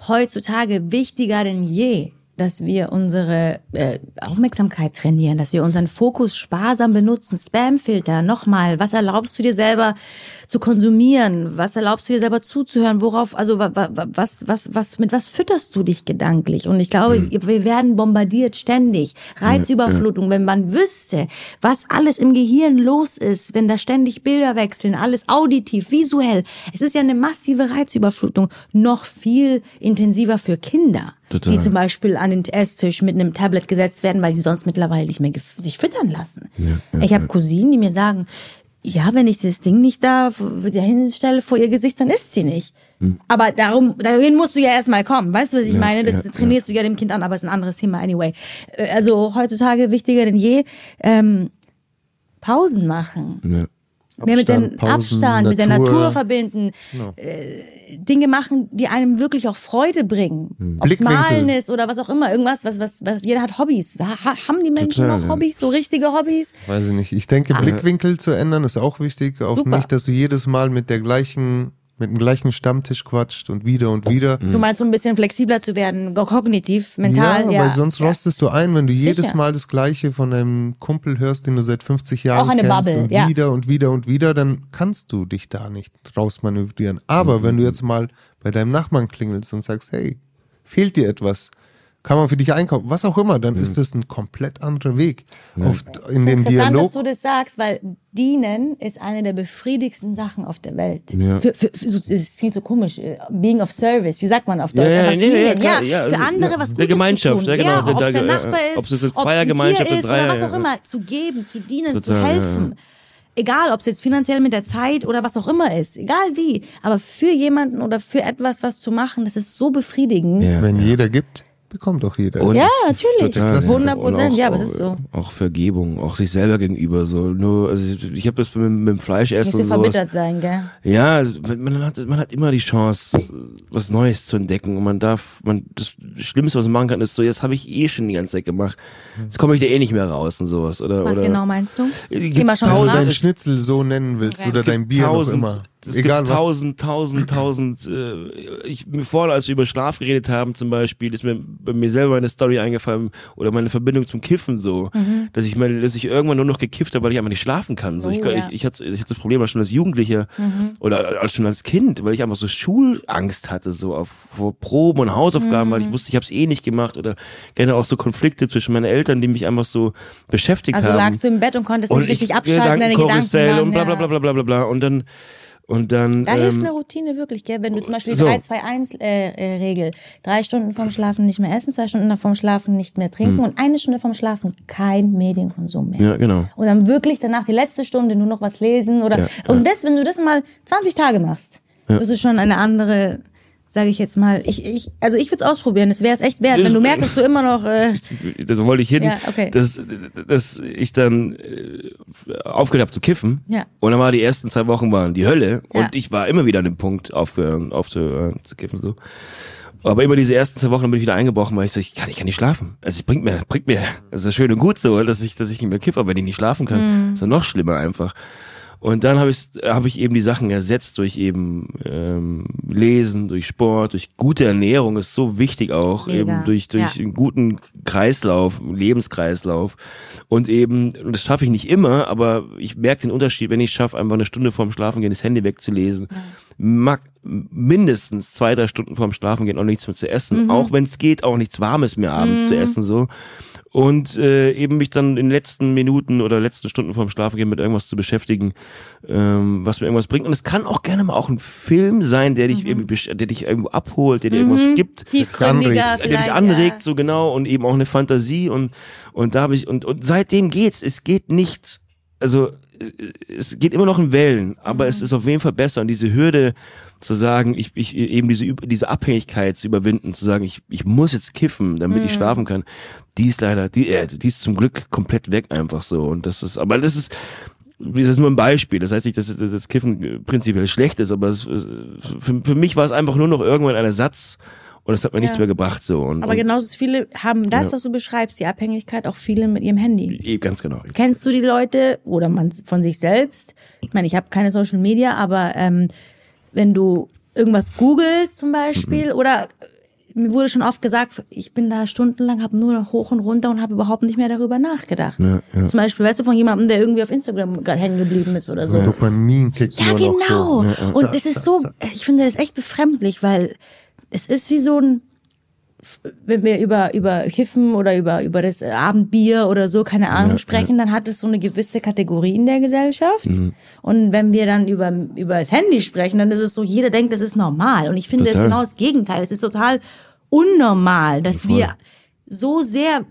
[SPEAKER 2] heutzutage wichtiger denn je, dass wir unsere äh, Aufmerksamkeit trainieren, dass wir unseren Fokus sparsam benutzen. Spamfilter, nochmal, was erlaubst du dir selber zu konsumieren? Was erlaubst du dir selber zuzuhören? Worauf, also wa, wa, wa- was, was, was, mit was fütterst du dich gedanklich? Und ich glaube, wir werden bombardiert ständig. Reizüberflutung, wenn man wüsste, was alles im Gehirn los ist, wenn da ständig Bilder wechseln, alles auditiv, visuell. Es ist ja eine massive Reizüberflutung, noch viel intensiver für Kinder,
[SPEAKER 3] Total.
[SPEAKER 2] die zum Beispiel an den Esstisch mit einem Tablet gesetzt werden, weil sie sonst mittlerweile nicht mehr sich füttern lassen. ich habe Cousinen, die mir sagen, ja, wenn ich das Ding nicht da hinstelle vor ihr Gesicht, dann isst sie nicht. Aber darum, dahin musst du ja erstmal kommen. Weißt du, was ich meine? Das
[SPEAKER 3] ja,
[SPEAKER 2] trainierst du ja dem Kind an, aber ist ein anderes Thema anyway. Äh, Also heutzutage wichtiger denn je, ähm, Pausen machen. Mehr mit dem Abstand, mit der
[SPEAKER 1] Natur.
[SPEAKER 2] Verbinden. Äh, Dinge machen, die einem wirklich auch Freude bringen.
[SPEAKER 3] Hm.
[SPEAKER 2] Ob es. Malen ist oder was auch immer. Irgendwas, was, was, was jeder hat Hobbys. Ha, haben die Menschen
[SPEAKER 3] Total,
[SPEAKER 2] noch. Hobbys, so richtige Hobbys?
[SPEAKER 1] Weiß ich nicht. Ich denke, Blickwinkel zu ändern ist auch wichtig. Auch
[SPEAKER 2] Super.
[SPEAKER 1] nicht, dass du jedes Mal mit der gleichen, mit dem gleichen Stammtisch quatscht und wieder und wieder.
[SPEAKER 2] Du meinst, so ein bisschen flexibler zu werden, ko- kognitiv, mental. Ja,
[SPEAKER 1] weil sonst rostest du ein, wenn du jedes
[SPEAKER 2] Sicher.
[SPEAKER 1] Mal das Gleiche von deinem Kumpel hörst, den du seit 50 Jahren
[SPEAKER 2] auch eine
[SPEAKER 1] kennst
[SPEAKER 2] Bubble,
[SPEAKER 1] und
[SPEAKER 2] ja.
[SPEAKER 1] wieder und wieder und wieder, dann kannst du dich da nicht rausmanövrieren. Aber wenn du jetzt mal bei deinem Nachbarn klingelst und sagst, hey, fehlt dir etwas? Kann man für dich einkaufen? Was auch immer, dann ist das ein komplett anderer Weg. Auf, in dem
[SPEAKER 2] Interessant,
[SPEAKER 1] Dialog.
[SPEAKER 2] dass du das sagst, weil dienen ist eine der befriedigsten Sachen auf der Welt.
[SPEAKER 3] Ja.
[SPEAKER 2] Für, für, für, so- es klingt so komisch. äh, Being of service, wie sagt man auf Deutsch?
[SPEAKER 3] Ja, ja, ja, klar,
[SPEAKER 2] ja,
[SPEAKER 3] ja,
[SPEAKER 2] für
[SPEAKER 3] also,
[SPEAKER 2] andere
[SPEAKER 3] ja,
[SPEAKER 2] was
[SPEAKER 3] der
[SPEAKER 2] Gutes
[SPEAKER 3] Gemeinschaft,
[SPEAKER 2] zu tun.
[SPEAKER 3] ja, genau,
[SPEAKER 2] ja,
[SPEAKER 3] der-
[SPEAKER 2] ob es der
[SPEAKER 3] der-
[SPEAKER 2] Nachbar
[SPEAKER 3] äh,
[SPEAKER 2] ist,
[SPEAKER 3] ob es jetzt eine Zweiergemeinschaft
[SPEAKER 2] ist oder was auch
[SPEAKER 3] ja.
[SPEAKER 2] immer, zu geben, zu dienen, zu
[SPEAKER 3] Total, ja,
[SPEAKER 2] helfen. Egal, ob es jetzt finanziell mit der Zeit oder was auch immer ist, egal wie, aber für jemanden oder für etwas was zu machen, das ist so befriedigend.
[SPEAKER 3] Ja.
[SPEAKER 1] Wenn jeder gibt, bekommt auch jeder.
[SPEAKER 3] Und
[SPEAKER 2] Ja,
[SPEAKER 3] ich-
[SPEAKER 2] natürlich.
[SPEAKER 3] total,
[SPEAKER 2] 100%,
[SPEAKER 3] Und auch-
[SPEAKER 2] ja, aber es ist so.
[SPEAKER 3] Auch Vergebung, auch sich selber gegenüber so. Nur, also ich, ich habe das mit, mit dem Fleischessen sowas.
[SPEAKER 2] verbittert sein, gell?
[SPEAKER 3] Ja, also man, hat, man hat immer die Chance, was Neues zu entdecken. Und man darf, man, das Schlimmste, was man machen kann, ist so, jetzt habe ich eh schon die ganze Zeit gemacht. Jetzt komme ich da eh nicht mehr raus und sowas. Oder,
[SPEAKER 2] Was
[SPEAKER 3] oder
[SPEAKER 2] genau meinst du?
[SPEAKER 3] Gibt's
[SPEAKER 2] Geh mal schon
[SPEAKER 1] du
[SPEAKER 3] tausend-
[SPEAKER 1] Schnitzel so nennen willst
[SPEAKER 2] Okay.
[SPEAKER 1] oder dein Bier noch immer.
[SPEAKER 3] Es
[SPEAKER 1] Egal
[SPEAKER 3] gibt
[SPEAKER 1] was.
[SPEAKER 3] tausend, tausend, tausend. Äh, ich mir vorhin, als wir über Schlaf geredet haben, zum Beispiel, ist mir bei mir selber eine Story eingefallen oder meine Verbindung zum Kiffen so, dass ich meine, dass ich irgendwann nur noch gekifft habe, weil ich einfach nicht schlafen kann. So,
[SPEAKER 2] Oh,
[SPEAKER 3] ich,
[SPEAKER 2] ja.
[SPEAKER 3] ich, ich, hatte, ich hatte das Problem schon als Jugendlicher oder als schon als Kind, weil ich einfach so Schulangst hatte, so auf vor Proben und Hausaufgaben, weil ich wusste, ich habe es eh nicht gemacht oder gerne auch so Konflikte zwischen meinen Eltern, die mich einfach so beschäftigt
[SPEAKER 2] Also
[SPEAKER 3] haben
[SPEAKER 2] lagst du im Bett und konntest
[SPEAKER 3] und
[SPEAKER 2] nicht richtig
[SPEAKER 3] ich-
[SPEAKER 2] abschalten, deine Gedanken waren,
[SPEAKER 3] und bla bla bla bla bla bla und dann Und dann.
[SPEAKER 2] Da hilft
[SPEAKER 3] ähm,
[SPEAKER 2] eine Routine wirklich, gell? Wenn du zum Beispiel die
[SPEAKER 3] so.
[SPEAKER 2] 3-2-1-Regel, drei Stunden vorm Schlafen nicht mehr essen, zwei Stunden vorm Schlafen nicht mehr trinken und eine Stunde vorm Schlafen kein Medienkonsum mehr.
[SPEAKER 3] Ja, genau.
[SPEAKER 2] Und dann wirklich danach die letzte Stunde nur noch was lesen oder
[SPEAKER 3] Ja,
[SPEAKER 2] und das, wenn du das mal 20 Tage machst, wirst du schon eine andere, sage ich jetzt mal, ich, ich also ich würde es ausprobieren, das wäre es echt wert, wenn du merkst, dass du immer noch äh,
[SPEAKER 3] da wollte ich hin,
[SPEAKER 2] Ja, okay.
[SPEAKER 3] dass, dass ich dann äh, aufgehört habe zu kiffen.
[SPEAKER 2] Ja.
[SPEAKER 3] Und dann war die ersten zwei Wochen waren die Hölle.
[SPEAKER 2] Ja.
[SPEAKER 3] Und ich war immer wieder an dem Punkt, aufzuhören zu kiffen. So. Aber immer diese ersten zwei Wochen bin ich wieder eingebrochen, weil ich so, ich kann, ich kann nicht schlafen. Also es bringt mir, bringt mir, es ist schön und gut so, dass ich, dass ich nicht mehr kiffe, aber wenn ich nicht schlafen kann, ist ja noch schlimmer einfach. Und dann habe ich, hab ich eben die Sachen ersetzt durch eben ähm, Lesen, durch Sport, durch gute Ernährung ist so wichtig auch,
[SPEAKER 2] Mega.
[SPEAKER 3] eben durch, durch
[SPEAKER 2] Ja.
[SPEAKER 3] einen guten Kreislauf, Lebenskreislauf. Und eben, das schaffe ich nicht immer, aber ich merke den Unterschied, wenn ich schaffe, einfach eine Stunde vorm Schlafen gehen, das Handy wegzulesen. Mag mindestens zwei, drei Stunden vorm Schlafen gehen, auch nichts mehr zu essen. Auch wenn es geht, auch nichts Warmes mehr abends zu essen, so. Und äh, eben mich dann in den letzten Minuten oder letzten Stunden vorm Schlafen gehen mit irgendwas zu beschäftigen, ähm, was mir irgendwas bringt. Und es kann auch gerne mal auch ein Film sein, der dich irgendwie, besch- der dich irgendwo abholt, der dir irgendwas gibt
[SPEAKER 2] tiefgründiger
[SPEAKER 3] der dich anregt, so genau, und eben auch eine Fantasie und, und da habe ich, und, und seitdem geht's, es geht nicht, also, äh, es geht immer noch in Wellen, aber
[SPEAKER 2] Mhm.
[SPEAKER 3] es ist auf jeden Fall besser und diese Hürde zu sagen, ich, ich, eben diese, diese Abhängigkeit zu überwinden, zu sagen, ich, ich muss jetzt kiffen, damit
[SPEAKER 2] Mhm.
[SPEAKER 3] ich schlafen kann, die ist leider, die, äh, die ist zum Glück komplett weg einfach so und das ist, aber das ist, das ist nur ein Beispiel. Das heißt nicht, dass das Kiffen prinzipiell schlecht ist, aber es- für, für mich war es einfach nur noch irgendwann ein Ersatz und es hat mir nichts
[SPEAKER 2] Ja.
[SPEAKER 3] mehr gebracht so. Und,
[SPEAKER 2] Aber
[SPEAKER 3] und
[SPEAKER 2] genauso viele haben das,
[SPEAKER 3] Ja.
[SPEAKER 2] was du beschreibst, die Abhängigkeit, auch viele mit ihrem Handy.
[SPEAKER 3] Ganz genau.
[SPEAKER 2] Kennst du die Leute oder man von sich selbst? Ich meine, ich habe keine Social Media, aber ähm, wenn du irgendwas googelst zum Beispiel
[SPEAKER 3] Mhm.
[SPEAKER 2] oder äh, mir wurde schon oft gesagt, ich bin da stundenlang, habe nur noch hoch und runter und habe überhaupt nicht mehr darüber nachgedacht.
[SPEAKER 3] Ja, ja.
[SPEAKER 2] Zum Beispiel, weißt du, von jemandem, der irgendwie auf Instagram gerade hängen geblieben ist oder so.
[SPEAKER 1] Dopamin kickt
[SPEAKER 2] Ja,
[SPEAKER 1] nur noch
[SPEAKER 2] genau.
[SPEAKER 1] so.
[SPEAKER 2] Und
[SPEAKER 1] Zack,
[SPEAKER 2] es ist
[SPEAKER 1] zack,
[SPEAKER 2] so,
[SPEAKER 1] zack.
[SPEAKER 2] ich finde das echt befremdlich, weil es ist wie so ein, wenn wir über, über Kiffen oder über, über das Abendbier oder so, keine Ahnung, sprechen, dann hat es so eine gewisse Kategorie in der Gesellschaft.
[SPEAKER 3] Mhm.
[SPEAKER 2] Und wenn wir dann über, über das Handy sprechen, dann ist es so, jeder denkt, das ist normal. Und ich finde, es ist genau das Gegenteil. Es ist total unnormal, dass wir so sehr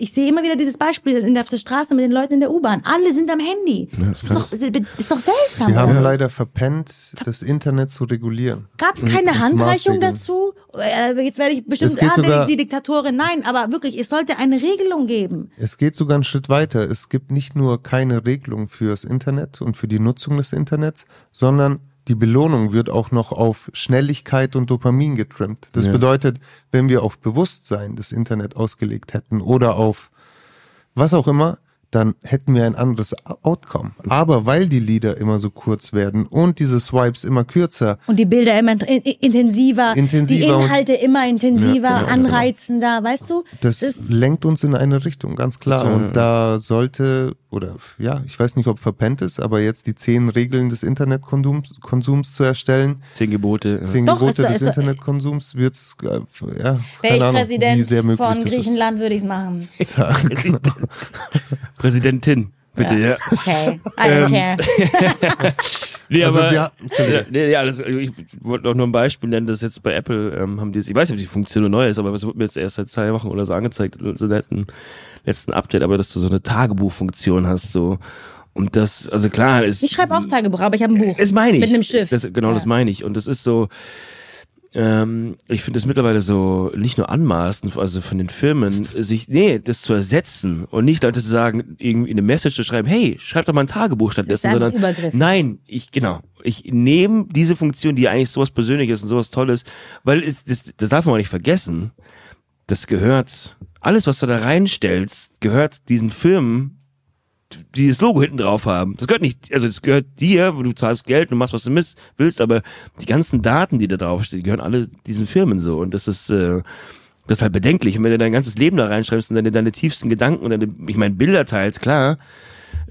[SPEAKER 2] ich sehe immer wieder dieses Beispiel in der, auf der Straße mit den Leuten in der U-Bahn. Alle sind am Handy.
[SPEAKER 3] ist
[SPEAKER 2] ist, doch, ist, ist doch seltsam.
[SPEAKER 1] Wir haben leider verpennt, das Internet zu regulieren.
[SPEAKER 2] Gab es keine Handreichung dazu? Äh, Jetzt werde ich bestimmt ah,
[SPEAKER 1] sogar-
[SPEAKER 2] die, die Diktatorin. Nein, aber wirklich, es sollte eine Regelung geben.
[SPEAKER 1] Es geht sogar einen Schritt weiter. Es gibt nicht nur keine Regelung fürs Internet und für die Nutzung des Internets, sondern die Belohnung wird auch noch auf Schnelligkeit und Dopamin getrimmt. Das
[SPEAKER 3] Ja.
[SPEAKER 1] bedeutet, wenn wir auf Bewusstsein das Internet ausgelegt hätten oder auf was auch immer, dann hätten wir ein anderes Outcome. Aber weil die Lieder immer so kurz werden und diese Swipes immer kürzer,
[SPEAKER 2] Und die Bilder immer in, in, intensiver,
[SPEAKER 1] Intensiver
[SPEAKER 2] die
[SPEAKER 1] und-
[SPEAKER 2] Inhalte immer intensiver,
[SPEAKER 1] Ja, genau, genau.
[SPEAKER 2] anreizender, weißt du?
[SPEAKER 1] Das, lenkt uns in eine Richtung, ganz klar.
[SPEAKER 3] Total.
[SPEAKER 1] Und da sollte, oder ja, ich weiß nicht, ob verpennt ist, aber jetzt die zehn Regeln des Internetkonsums Konsums zu erstellen,
[SPEAKER 3] Zehn Gebote. Ja.
[SPEAKER 1] zehn
[SPEAKER 2] Doch,
[SPEAKER 1] Gebote
[SPEAKER 2] ist-
[SPEAKER 1] des
[SPEAKER 2] ist-
[SPEAKER 1] Internetkonsums, wird's, äh, ja,
[SPEAKER 2] Wäre ich
[SPEAKER 1] keine Ahnung, wie
[SPEAKER 2] Präsident
[SPEAKER 1] sehr möglich
[SPEAKER 2] von
[SPEAKER 1] das.
[SPEAKER 2] Griechenland, würde ich es machen.
[SPEAKER 3] Präsident. Präsidentin, bitte, ja.
[SPEAKER 2] Okay, I don't care.
[SPEAKER 3] Nee,
[SPEAKER 1] Also
[SPEAKER 3] aber,
[SPEAKER 1] wir-
[SPEAKER 3] ja, nee, ja, das, ich wollte auch nur ein Beispiel nennen, dass jetzt bei Apple ähm, haben die, ich weiß nicht, ob die Funktion neu ist, aber es wurde mir jetzt erst seit zwei Wochen oder so angezeigt, so letzten, letzten Update, aber dass du so eine Tagebuchfunktion hast, so. Und das, also klar, ist.
[SPEAKER 2] Ich schreibe auch Tagebuch, aber ich habe ein Buch.
[SPEAKER 3] Das meine ich.
[SPEAKER 2] Mit einem Stift.
[SPEAKER 3] Das, genau,
[SPEAKER 2] Ja.
[SPEAKER 3] das meine ich. Und das ist so, ähm, ich finde es mittlerweile so nicht nur anmaßend, also von den Firmen, sich, nee, das zu ersetzen und nicht Leute zu sagen, irgendwie eine Message zu schreiben, hey, schreib doch mal ein Tagebuch stattdessen, sondern
[SPEAKER 2] Übergriff.
[SPEAKER 3] nein, ich, genau, ich nehme diese Funktion, die eigentlich sowas Persönliches und sowas Tolles, weil es, das, das darf man auch nicht vergessen, das gehört, alles, was du da reinstellst, gehört diesen Firmen, die das Logo hinten drauf haben. Das gehört nicht, also das gehört dir, wo du zahlst Geld und machst, was du willst, aber die ganzen Daten, die da draufstehen, gehören alle diesen Firmen so. Und das ist, äh, das ist halt bedenklich. Und wenn du dein ganzes Leben da reinschreibst und deine, deine tiefsten Gedanken und deine, ich meine, Bilder teilst, klar,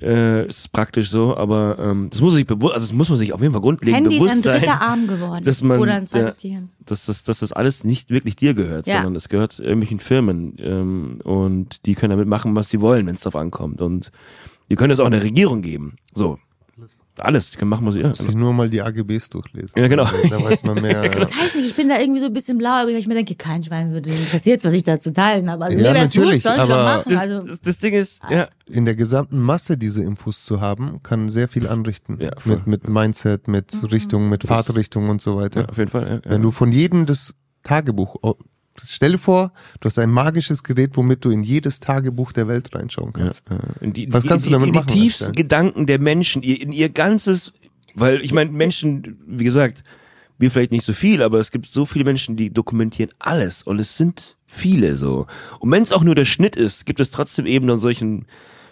[SPEAKER 3] äh, ist praktisch so, aber ähm, das muss man sich bewusst, also das muss man sich auf jeden Fall grundlegend
[SPEAKER 2] Handy ist
[SPEAKER 3] bewusst
[SPEAKER 2] ein
[SPEAKER 3] sein.
[SPEAKER 2] dritter Arm geworden.
[SPEAKER 3] dass man,
[SPEAKER 2] Oder ein zweites
[SPEAKER 3] ja,
[SPEAKER 2] Gehirn.
[SPEAKER 3] Dass, das, dass das alles nicht wirklich dir gehört,
[SPEAKER 2] Ja.
[SPEAKER 3] sondern es gehört irgendwelchen Firmen ähm, und die können damit machen, was sie wollen, wenn es drauf ankommt. Und die können es auch einer Regierung geben. So. Alles, die können machen, was sie
[SPEAKER 1] Muss ich nur mal die AGBs durchlesen.
[SPEAKER 3] Ja, genau.
[SPEAKER 1] Da weiß man mehr.
[SPEAKER 2] Ich weiß nicht, ich bin da irgendwie so ein bisschen blau, weil ich mir denke, kein Schwein würde interessiert, was ich da zu teilen habe. Also
[SPEAKER 1] Ja,
[SPEAKER 2] mir
[SPEAKER 1] natürlich,
[SPEAKER 2] wurscht, soll ich doch
[SPEAKER 1] aber
[SPEAKER 2] machen.
[SPEAKER 3] Das,
[SPEAKER 2] Also,
[SPEAKER 3] das, Ding ist, ja,
[SPEAKER 1] in der gesamten Masse diese Infos zu haben, kann sehr viel anrichten.
[SPEAKER 3] Ja, voll.
[SPEAKER 1] mit, mit Mindset, mit
[SPEAKER 2] Mhm.
[SPEAKER 1] Richtung, mit Fahrtrichtung und so weiter.
[SPEAKER 3] ja, auf jeden Fall. Ja, ja.
[SPEAKER 1] Wenn du von jedem das Tagebuch, oh, stell dir vor, du hast ein magisches Gerät, womit du in jedes Tagebuch der Welt reinschauen kannst.
[SPEAKER 3] In die,
[SPEAKER 1] Was
[SPEAKER 3] die,
[SPEAKER 1] kannst
[SPEAKER 3] die,
[SPEAKER 1] du damit
[SPEAKER 3] in
[SPEAKER 1] machen,
[SPEAKER 3] Die tiefsten? Gedanken der Menschen, ihr, in ihr ganzes, weil ich meine, Menschen, wie gesagt, wir vielleicht nicht so viel, aber es gibt so viele Menschen, die dokumentieren alles und es sind viele so. Und wenn es auch nur der Schnitt ist, gibt es trotzdem eben dann solchen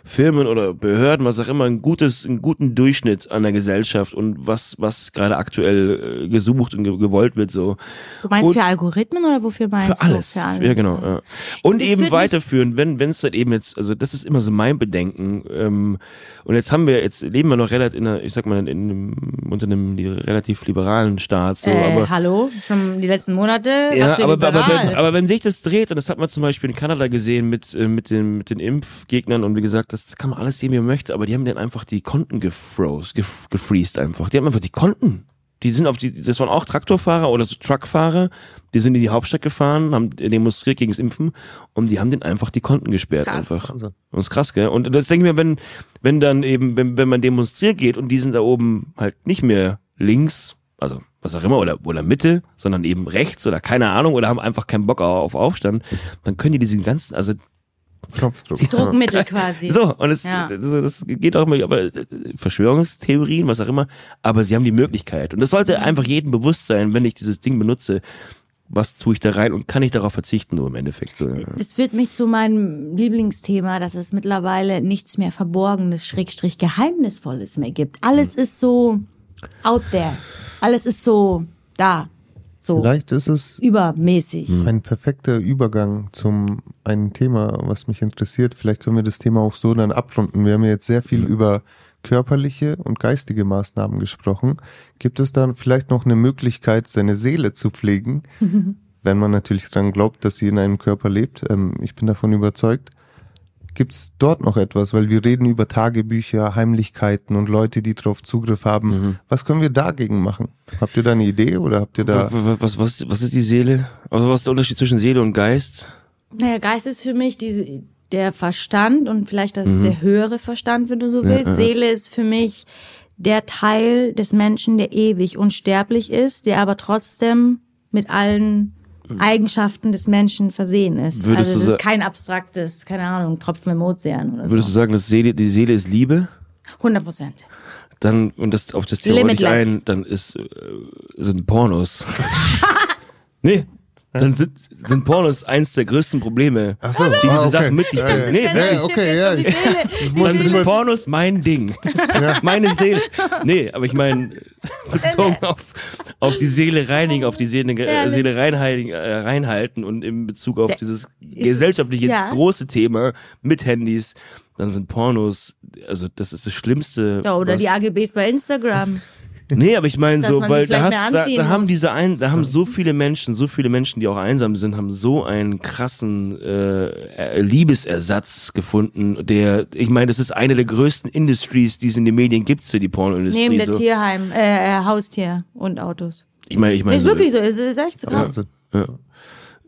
[SPEAKER 3] Firmen oder Behörden, was auch immer, ein gutes, einen guten Durchschnitt an der Gesellschaft und was, was gerade aktuell äh, gesucht und ge gewollt wird so.
[SPEAKER 2] du meinst
[SPEAKER 3] und-
[SPEAKER 2] für Algorithmen oder wofür meinst
[SPEAKER 3] Für alles.
[SPEAKER 2] du? Für alles.
[SPEAKER 3] Ja, genau. Ja. Und
[SPEAKER 2] Das
[SPEAKER 3] eben weiterführen, wenn wenn es dann eben jetzt, also das ist immer so mein Bedenken. Ähm, und jetzt haben wir, jetzt leben wir noch relativ in einer, ich sag mal, in einem, unter einem li- relativ liberalen Staat. So,
[SPEAKER 2] äh,
[SPEAKER 3] aber
[SPEAKER 2] hallo, schon die letzten Monate,
[SPEAKER 3] ja, aber, aber,
[SPEAKER 2] liberal.
[SPEAKER 3] wenn, aber wenn sich das dreht, und das hat man zum Beispiel in Kanada gesehen mit, äh, mit, den, mit den Impfgegnern und wie gesagt, das kann man alles sehen, wie man möchte, aber die haben dann einfach die Konten gefroze, gef gefreezed einfach. Die haben einfach die Konten. Die sind auf die, das waren auch Traktorfahrer oder so Truckfahrer, die sind in die Hauptstadt gefahren, haben demonstriert gegen das Impfen und die haben den einfach die Konten gesperrt
[SPEAKER 2] Krass.
[SPEAKER 3] einfach.
[SPEAKER 1] Wahnsinn.
[SPEAKER 3] Und das ist krass, gell? Und das denke ich mir, wenn, wenn dann eben, wenn, wenn man demonstriert geht und die sind da oben halt nicht mehr links, also was auch immer, oder, oder Mitte, sondern eben rechts oder keine Ahnung, oder haben einfach keinen Bock auf Aufstand, dann können die diesen ganzen, also
[SPEAKER 1] Knopfdruck.
[SPEAKER 2] Druckmittel quasi.
[SPEAKER 3] so, und es,
[SPEAKER 2] Ja.
[SPEAKER 3] das, das geht auch immer, aber äh, Verschwörungstheorien, was auch immer, aber sie haben die Möglichkeit. Und es sollte einfach jedem bewusst sein, wenn ich dieses Ding benutze, was tue ich da rein und kann ich darauf verzichten, nur im Endeffekt. So, ja.
[SPEAKER 2] Das führt mich zu meinem Lieblingsthema, dass es mittlerweile nichts mehr Verborgenes, Schrägstrich Geheimnisvolles mehr gibt. Alles
[SPEAKER 3] Hm.
[SPEAKER 2] ist so out there. Alles ist so da. So
[SPEAKER 1] Vielleicht ist es
[SPEAKER 2] übermäßig.
[SPEAKER 1] ein perfekter Übergang zum ein Thema, was mich interessiert. Vielleicht können wir das Thema auch so dann abrunden. Wir haben ja jetzt sehr viel über körperliche und geistige Maßnahmen gesprochen. Gibt es dann vielleicht noch eine Möglichkeit, seine Seele zu pflegen, wenn man natürlich dran glaubt, dass sie in einem Körper lebt? Ähm, ich bin davon überzeugt. Gibt es dort noch etwas? Weil wir reden über Tagebücher, Heimlichkeiten und Leute, die darauf Zugriff haben. Was können wir dagegen machen? Habt ihr da eine Idee oder habt ihr da...
[SPEAKER 3] was, was, was, was ist die Seele? Also was ist der Unterschied zwischen Seele und Geist?
[SPEAKER 2] Naja, Geist ist für mich die, der Verstand und vielleicht
[SPEAKER 3] Mhm.
[SPEAKER 2] das der höhere Verstand, wenn du so willst. Seele ist für mich der Teil des Menschen, der ewig unsterblich ist, der aber trotzdem mit allen Eigenschaften des Menschen versehen ist.
[SPEAKER 3] Würdest
[SPEAKER 2] also das ist kein abstraktes, keine Ahnung, Tropfen im Ozean oder
[SPEAKER 3] Würdest
[SPEAKER 2] so.
[SPEAKER 3] du sagen, dass Seele, die Seele ist Liebe?
[SPEAKER 2] 100 Prozent.
[SPEAKER 3] Dann, und das auf das Thema
[SPEAKER 2] Limitless.
[SPEAKER 3] ein, dann ist, äh, sind Pornos. nee. Dann sind, sind Pornos eins der größten Probleme,
[SPEAKER 1] Ach so,
[SPEAKER 3] die diese
[SPEAKER 1] ah, okay.
[SPEAKER 3] Sachen mit sich
[SPEAKER 1] ja.
[SPEAKER 3] bringen. Nee,
[SPEAKER 1] Ja,
[SPEAKER 3] wirklich.
[SPEAKER 1] ja, okay, ja. Ich, ich muss
[SPEAKER 3] Dann sind Pornos mein Ding. Meine Seele. Nee, aber ich meine, bezogen auf, auf die Seele reinigen, auf die Seele, äh. Seele reinhalten, äh, reinhalten und in Bezug auf dieses gesellschaftliche
[SPEAKER 2] ja.
[SPEAKER 3] große Thema mit Handys, dann sind Pornos, also das ist das Schlimmste.
[SPEAKER 2] Ja, oder
[SPEAKER 3] was-
[SPEAKER 2] die AGBs bei Instagram.
[SPEAKER 3] Nee, aber ich meine so, weil da, hast, da, da haben diese ein, da haben so viele Menschen, so viele Menschen, die auch einsam sind, haben so einen krassen äh, äh, Liebesersatz gefunden, der, ich meine, das ist eine der größten Industries, die es in den Medien gibt, so die Pornoindustrie.
[SPEAKER 2] Neben der
[SPEAKER 3] so.
[SPEAKER 2] Tierheim, äh, Haustier und Autos.
[SPEAKER 3] Ich meine, ich meine,
[SPEAKER 2] ist
[SPEAKER 3] so,
[SPEAKER 2] wirklich so, es ist echt so krass.
[SPEAKER 1] Also,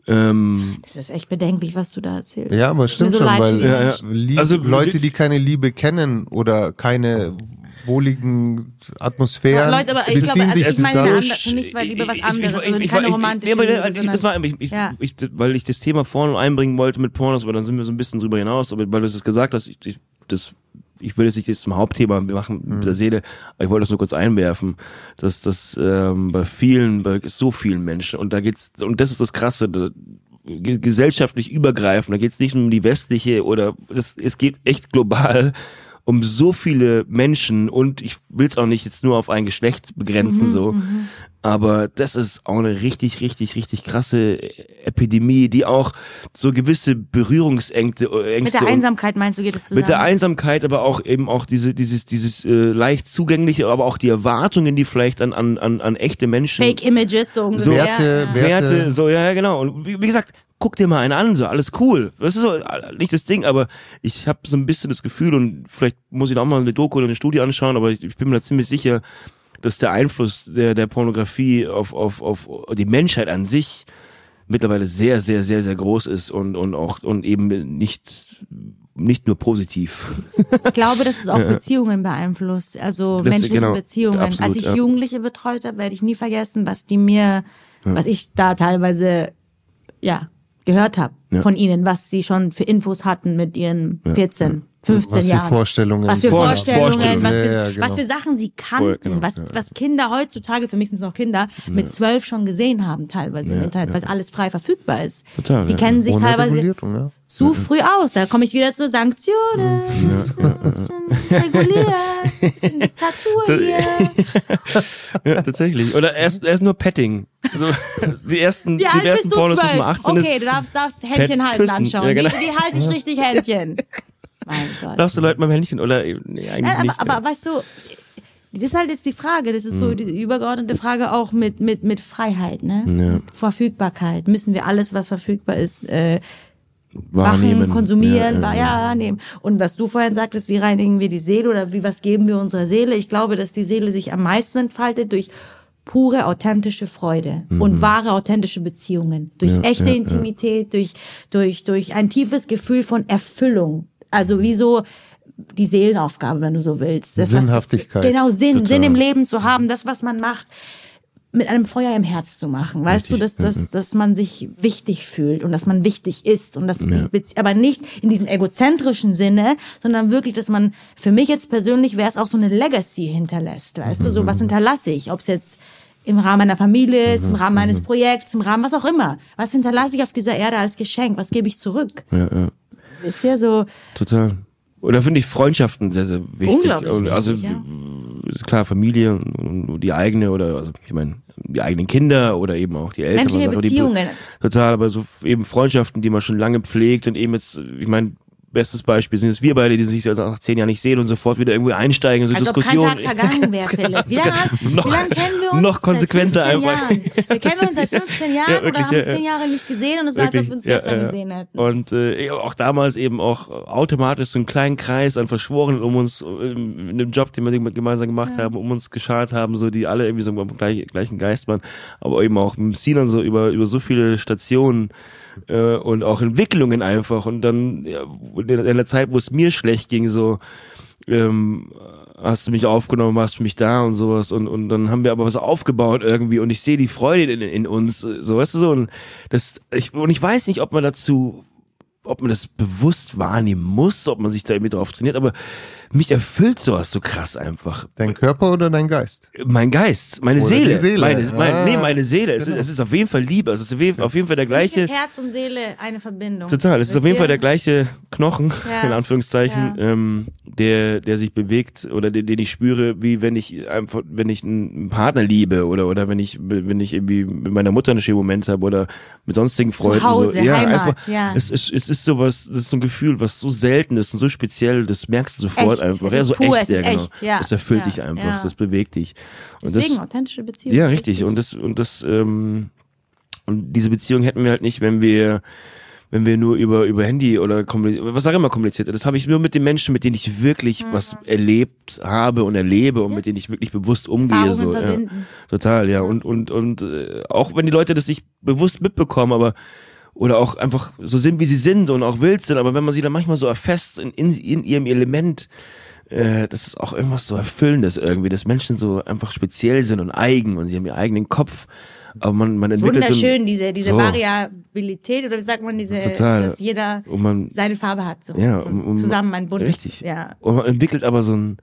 [SPEAKER 3] ähm,
[SPEAKER 2] Das ist echt bedenklich, was du da erzählst.
[SPEAKER 1] Ja, aber stimmt
[SPEAKER 2] so
[SPEAKER 1] schon, weil
[SPEAKER 3] Ja, ja. Also,
[SPEAKER 1] Leute, die keine Liebe kennen oder keine wohligen Atmosphären,
[SPEAKER 2] Leute, aber ich glaube, also ich meine andere- für mich war Liebe was
[SPEAKER 3] Ich- ich-
[SPEAKER 2] anderes,
[SPEAKER 3] ich-
[SPEAKER 2] also
[SPEAKER 3] ich-
[SPEAKER 2] keine romantische
[SPEAKER 3] nee, aber
[SPEAKER 2] Liebe,
[SPEAKER 3] ich, ich, das
[SPEAKER 2] sondern-
[SPEAKER 3] war, ich, ich,
[SPEAKER 2] Ja.
[SPEAKER 3] ich, weil ich das Thema vorne einbringen wollte mit Pornos, aber dann sind wir so ein bisschen drüber hinaus, aber weil du es gesagt hast, ich, ich, das, ich will jetzt nicht das zum Hauptthema machen mit der Seele, aber ich wollte das nur kurz einwerfen, dass das ähm, bei vielen, bei so vielen Menschen, und da geht's, und das ist das Krasse, da, ge- gesellschaftlich übergreifend, da geht's nicht nur um die westliche oder das, es geht echt global um so viele Menschen und ich will es auch nicht jetzt nur auf ein Geschlecht begrenzen so, aber das ist auch eine richtig, richtig, richtig krasse Epidemie, die auch so gewisse Berührungsängste äh,
[SPEAKER 2] Mit
[SPEAKER 3] Ängste
[SPEAKER 2] der
[SPEAKER 3] und-
[SPEAKER 2] Einsamkeit meinst du, geht es zusammen?
[SPEAKER 3] mit der Einsamkeit, aber auch eben auch diese, dieses, dieses äh, leicht zugängliche, aber auch die Erwartungen, die vielleicht an, an, an, an echte Menschen
[SPEAKER 2] Fake Images, so ungefähr.
[SPEAKER 1] Werte,
[SPEAKER 2] ja.
[SPEAKER 1] Werte-
[SPEAKER 3] Werte, so, ja, ja, genau. Und wie, wie gesagt, guck dir mal einen an, so alles cool. Das ist so nicht das Ding, aber ich habe so ein bisschen das Gefühl und vielleicht muss ich da auch mal eine Doku oder eine Studie anschauen, aber ich, ich bin mir da ziemlich sicher, dass der Einfluss der, der Pornografie auf, auf, auf die Menschheit an sich mittlerweile sehr, sehr, sehr, sehr groß ist und, und auch und eben nicht nicht nur positiv.
[SPEAKER 2] Ich glaube, dass es auch Beziehungen beeinflusst, also
[SPEAKER 3] Das-
[SPEAKER 2] menschliche
[SPEAKER 3] genau,
[SPEAKER 2] Beziehungen.
[SPEAKER 3] absolut,
[SPEAKER 2] Als ich
[SPEAKER 3] ja.
[SPEAKER 2] Jugendliche betreut habe, werde ich nie vergessen, was die mir, was ich da teilweise ja gehört habe
[SPEAKER 3] Ja.
[SPEAKER 2] von ihnen, was sie schon für Infos hatten mit ihren 14, 15
[SPEAKER 1] Was für
[SPEAKER 2] Jahren.
[SPEAKER 1] Vorstellungen.
[SPEAKER 2] Was für
[SPEAKER 3] Vor-
[SPEAKER 2] Vorstellungen,
[SPEAKER 3] Vorstellungen.
[SPEAKER 2] was, für,
[SPEAKER 1] Ja, ja, genau.
[SPEAKER 2] was für Sachen sie kannten,
[SPEAKER 3] Voll, genau,
[SPEAKER 2] was,
[SPEAKER 3] ja.
[SPEAKER 2] was Kinder heutzutage, für mich sind es noch Kinder, mit zwölf schon gesehen haben, teilweise im
[SPEAKER 3] Ja,
[SPEAKER 2] Internet, weil alles frei verfügbar ist.
[SPEAKER 3] Total,
[SPEAKER 2] die
[SPEAKER 3] ja.
[SPEAKER 2] kennen sich
[SPEAKER 1] Ohne
[SPEAKER 2] teilweise
[SPEAKER 1] ja.
[SPEAKER 2] zu früh aus. Da komme ich wieder zu Sanktionen, bisschen, bisschen reguliert, bisschen Diktatur hier.
[SPEAKER 3] Ja, tatsächlich. Oder erst, erst nur Petting. Also, die ersten, die
[SPEAKER 2] alt
[SPEAKER 3] ersten
[SPEAKER 2] bist du?
[SPEAKER 3] Pornos man 18
[SPEAKER 2] Okay,
[SPEAKER 3] ist.
[SPEAKER 2] du darfst, darfst Händchen
[SPEAKER 3] Pet-
[SPEAKER 2] halten
[SPEAKER 3] küssen.
[SPEAKER 2] anschauen.
[SPEAKER 3] Ja, genau.
[SPEAKER 2] Wie, wie halte ich richtig Händchen? Mein Gott.
[SPEAKER 3] Darfst du Leuten beim Händchen oder nee, eigentlich
[SPEAKER 2] Nein,
[SPEAKER 3] nicht.
[SPEAKER 2] aber, aber weißt du, das ist halt jetzt die Frage, das ist so die übergeordnete Frage auch mit, mit, mit Freiheit, ne?
[SPEAKER 3] Ja.
[SPEAKER 2] Mit Verfügbarkeit. Müssen wir alles, was verfügbar ist, äh,
[SPEAKER 3] Wahrnehmen.
[SPEAKER 2] machen, konsumieren,
[SPEAKER 3] Ja,
[SPEAKER 2] ja,
[SPEAKER 3] ja,
[SPEAKER 2] ja, nehmen. Und was du vorhin sagtest, wie reinigen wir die Seele oder wie was geben wir unserer Seele? Ich glaube, dass die Seele sich am meisten entfaltet durch pure, authentische Freude und wahre, authentische Beziehungen. Durch
[SPEAKER 3] Mhm. Ja,
[SPEAKER 2] echte
[SPEAKER 3] ja, ja.
[SPEAKER 2] Intimität, durch, durch, durch ein tiefes Gefühl von Erfüllung. Also wie so die Seelenaufgabe, wenn du so willst. Das,
[SPEAKER 1] Sinnhaftigkeit.
[SPEAKER 2] Genau, Sinn,
[SPEAKER 3] Total.
[SPEAKER 2] Sinn im Leben zu haben, das, was man macht, mit einem Feuer im Herz zu machen. Weißt du, dass,
[SPEAKER 3] Richtig,
[SPEAKER 2] dass, dass man sich wichtig fühlt und dass man wichtig ist und dass Bezie- aber nicht in diesem egozentrischen Sinne, sondern wirklich, dass man, für mich jetzt persönlich wäre es auch so eine Legacy hinterlässt. Weißt du, so was hinterlasse ich, ob es jetzt im Rahmen meiner Familie ist, im Rahmen meines Projekts, im Rahmen was auch immer. Was hinterlasse ich auf dieser Erde als Geschenk? Was gebe ich zurück?
[SPEAKER 3] Ja, ja.
[SPEAKER 2] Ist ja so,
[SPEAKER 3] Total. Oder finde ich Freundschaften sehr, sehr wichtig.
[SPEAKER 2] Unglaublich
[SPEAKER 3] Und also
[SPEAKER 2] wichtig, ja.
[SPEAKER 3] ist klar, Familie und und die eigene oder also ich meine, die eigenen Kinder oder eben auch die Eltern.
[SPEAKER 2] Menschliche
[SPEAKER 3] auch die-
[SPEAKER 2] Beziehungen.
[SPEAKER 3] Total, aber so eben Freundschaften, die man schon lange pflegt und eben jetzt, ich meine, bestes Beispiel sind jetzt wir beide, die sich seit nach zehn Jahren nicht sehen und sofort wieder irgendwie einsteigen in so
[SPEAKER 2] Als ob kein
[SPEAKER 3] Diskussionen.
[SPEAKER 2] Tag vergangen wäre, Philipp. Wie lange,
[SPEAKER 3] Noch-
[SPEAKER 2] wie lange kennen wir uns?
[SPEAKER 3] noch konsequenter
[SPEAKER 2] seit 15
[SPEAKER 3] einfach.
[SPEAKER 2] Jahren. Wir kennen uns seit 15 Jahren
[SPEAKER 3] Ja,
[SPEAKER 2] oder
[SPEAKER 3] wirklich,
[SPEAKER 2] haben
[SPEAKER 3] ja,
[SPEAKER 2] uns 10
[SPEAKER 3] ja.
[SPEAKER 2] Jahre nicht gesehen und es war, als ob wir uns
[SPEAKER 3] ja,
[SPEAKER 2] gestern
[SPEAKER 3] ja.
[SPEAKER 2] gesehen hätten.
[SPEAKER 3] Und äh, auch damals eben auch automatisch so einen kleinen Kreis an Verschworenen um uns, äh, in dem Job, den wir gemeinsam gemacht haben, um uns geschart haben, so die alle irgendwie so am gleich, gleichen Geist waren, aber eben auch mit Sinan so über, über so viele Stationen äh, und auch Entwicklungen einfach. Und dann ja, in einer Zeit, wo es mir schlecht ging, so ähm, hast du mich aufgenommen, warst für mich da und sowas. Und, und dann haben wir aber was aufgebaut irgendwie. Und ich sehe die Freude in, in uns, so weißt du so. Und das ich, und ich weiß nicht, ob man dazu ob man das bewusst wahrnehmen muss, ob man sich da irgendwie drauf trainiert, aber mich erfüllt sowas so krass einfach.
[SPEAKER 1] Dein Körper oder dein Geist?
[SPEAKER 3] Mein Geist, meine
[SPEAKER 1] Oder
[SPEAKER 3] Seele,
[SPEAKER 1] die Seele.
[SPEAKER 3] Meine, mein,
[SPEAKER 1] Ah,
[SPEAKER 3] nee, meine Seele. Es, ist,
[SPEAKER 1] genau.
[SPEAKER 3] es ist auf jeden Fall Liebe. Es ist auf jeden, auf jeden Fall der gleiche.
[SPEAKER 2] ist Herz und Seele eine Verbindung.
[SPEAKER 3] Total, es ist auf jeden? Fall der gleiche Knochen,
[SPEAKER 2] Ja.
[SPEAKER 3] in Anführungszeichen,
[SPEAKER 2] Ja.
[SPEAKER 3] ähm, der, der sich bewegt oder den, den ich spüre, wie wenn ich einfach, wenn ich einen Partner liebe oder, oder wenn ich, wenn ich irgendwie mit meiner Mutter einen schönen Moment habe oder mit sonstigen Freunden.
[SPEAKER 2] Hause,
[SPEAKER 3] so. ja,
[SPEAKER 2] Heimat,
[SPEAKER 3] einfach,
[SPEAKER 2] ja.
[SPEAKER 3] Es, ist, es ist sowas, das ist so ein Gefühl, was so selten ist und so speziell, das merkst du sofort
[SPEAKER 2] Echt,
[SPEAKER 3] einfach.
[SPEAKER 2] es
[SPEAKER 3] ja,
[SPEAKER 2] ist
[SPEAKER 3] so
[SPEAKER 2] pur,
[SPEAKER 3] echt,
[SPEAKER 2] es
[SPEAKER 3] ja, genau.
[SPEAKER 2] echt, ja.
[SPEAKER 3] Das erfüllt
[SPEAKER 2] Ja,
[SPEAKER 3] dich einfach,
[SPEAKER 2] ja.
[SPEAKER 3] das bewegt dich. Und
[SPEAKER 2] Deswegen
[SPEAKER 3] das,
[SPEAKER 2] authentische Beziehungen.
[SPEAKER 3] ja, richtig. Und das, und das, ähm, und diese Beziehung hätten wir halt nicht, wenn wir, wenn wir nur über, über Handy oder was auch immer kommuniziert. Das habe ich nur mit den Menschen, mit denen ich wirklich
[SPEAKER 2] Mhm.
[SPEAKER 3] was erlebt habe und erlebe und mit denen ich wirklich bewusst umgehe. So, ja. Total, ja. Und, und, und äh, auch wenn die Leute das nicht bewusst mitbekommen, aber oder auch einfach so sind, wie sie sind und auch wild sind, aber wenn man sie dann manchmal so erfasst in, in, in ihrem Element, äh, das ist auch irgendwas so Erfüllendes irgendwie, dass Menschen so einfach speziell sind und eigen und sie haben ihren eigenen Kopf. Aber man, man
[SPEAKER 2] Das ist
[SPEAKER 3] entwickelt
[SPEAKER 2] wunderschön,
[SPEAKER 3] so
[SPEAKER 2] diese, diese
[SPEAKER 3] so.
[SPEAKER 2] Variabilität oder wie sagt man, diese,
[SPEAKER 3] Total.
[SPEAKER 2] dass jeder
[SPEAKER 3] Und man,
[SPEAKER 2] seine Farbe hat. So.
[SPEAKER 3] ja,
[SPEAKER 2] Und
[SPEAKER 3] um,
[SPEAKER 2] zusammen ein buntes.
[SPEAKER 3] Richtig.
[SPEAKER 2] Ja.
[SPEAKER 3] Und man entwickelt aber so ein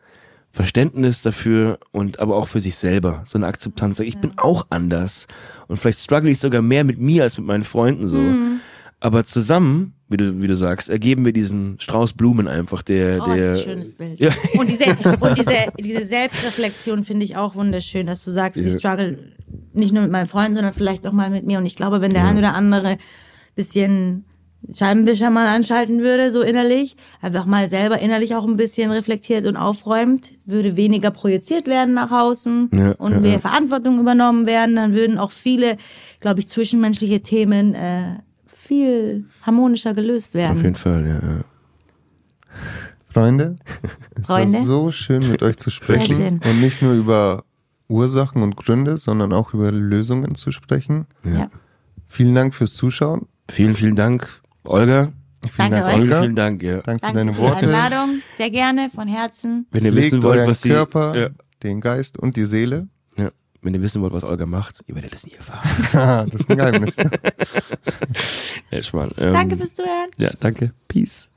[SPEAKER 3] Verständnis dafür und aber auch für sich selber, so eine Akzeptanz. Ich bin auch anders und vielleicht struggle ich sogar mehr mit mir als mit meinen Freunden so.
[SPEAKER 2] Mhm.
[SPEAKER 3] Aber zusammen, wie du, wie du sagst, ergeben wir diesen Strauß Blumen einfach, der,
[SPEAKER 2] Oh,
[SPEAKER 3] der.
[SPEAKER 2] das ist ein schönes Bild.
[SPEAKER 3] Ja.
[SPEAKER 2] Und, diese, und diese, diese Selbstreflexion finde ich auch wunderschön, dass du sagst, ich
[SPEAKER 3] Ja.
[SPEAKER 2] struggle nicht nur mit meinen Freunden, sondern vielleicht auch mal mit mir. Und ich glaube, wenn der ein oder andere bisschen Scheibenwischer mal anschalten würde, so innerlich, einfach mal selber innerlich auch ein bisschen reflektiert und aufräumt, würde weniger projiziert werden nach außen
[SPEAKER 3] Ja,
[SPEAKER 2] und
[SPEAKER 3] ja,
[SPEAKER 2] mehr
[SPEAKER 3] ja.
[SPEAKER 2] Verantwortung übernommen werden, dann würden auch viele, glaube ich, zwischenmenschliche Themen äh, viel harmonischer gelöst
[SPEAKER 3] Auf
[SPEAKER 2] werden.
[SPEAKER 3] jeden Fall, ja. ja.
[SPEAKER 1] Freunde, es
[SPEAKER 2] Freunde.
[SPEAKER 1] war so schön mit euch zu sprechen
[SPEAKER 2] schön.
[SPEAKER 1] und nicht nur über Ursachen und Gründe, sondern auch über Lösungen zu sprechen.
[SPEAKER 2] Ja.
[SPEAKER 1] Vielen Dank fürs Zuschauen.
[SPEAKER 3] Vielen, vielen Dank, Olga.
[SPEAKER 1] Vielen
[SPEAKER 2] Danke
[SPEAKER 1] Dank,
[SPEAKER 2] euch.
[SPEAKER 1] Olga.
[SPEAKER 3] vielen Dank, ja.
[SPEAKER 1] Danke für deine
[SPEAKER 2] die
[SPEAKER 1] Worte.
[SPEAKER 2] Einladung. Sehr gerne, von Herzen.
[SPEAKER 3] Wenn ihr
[SPEAKER 1] Pflegt
[SPEAKER 3] wissen wollt,
[SPEAKER 1] euren
[SPEAKER 3] was sie,
[SPEAKER 1] Körper,
[SPEAKER 3] Ja,
[SPEAKER 1] den Geist und die Seele.
[SPEAKER 3] ja. Wenn ihr wissen wollt, was Olga macht, ihr werdet es nie erfahren.
[SPEAKER 1] Haha, das ist ein Geheimnis.
[SPEAKER 3] ja, Schmarrn. Ähm,
[SPEAKER 2] Danke fürs Zuhören.
[SPEAKER 3] Ja, danke. Peace.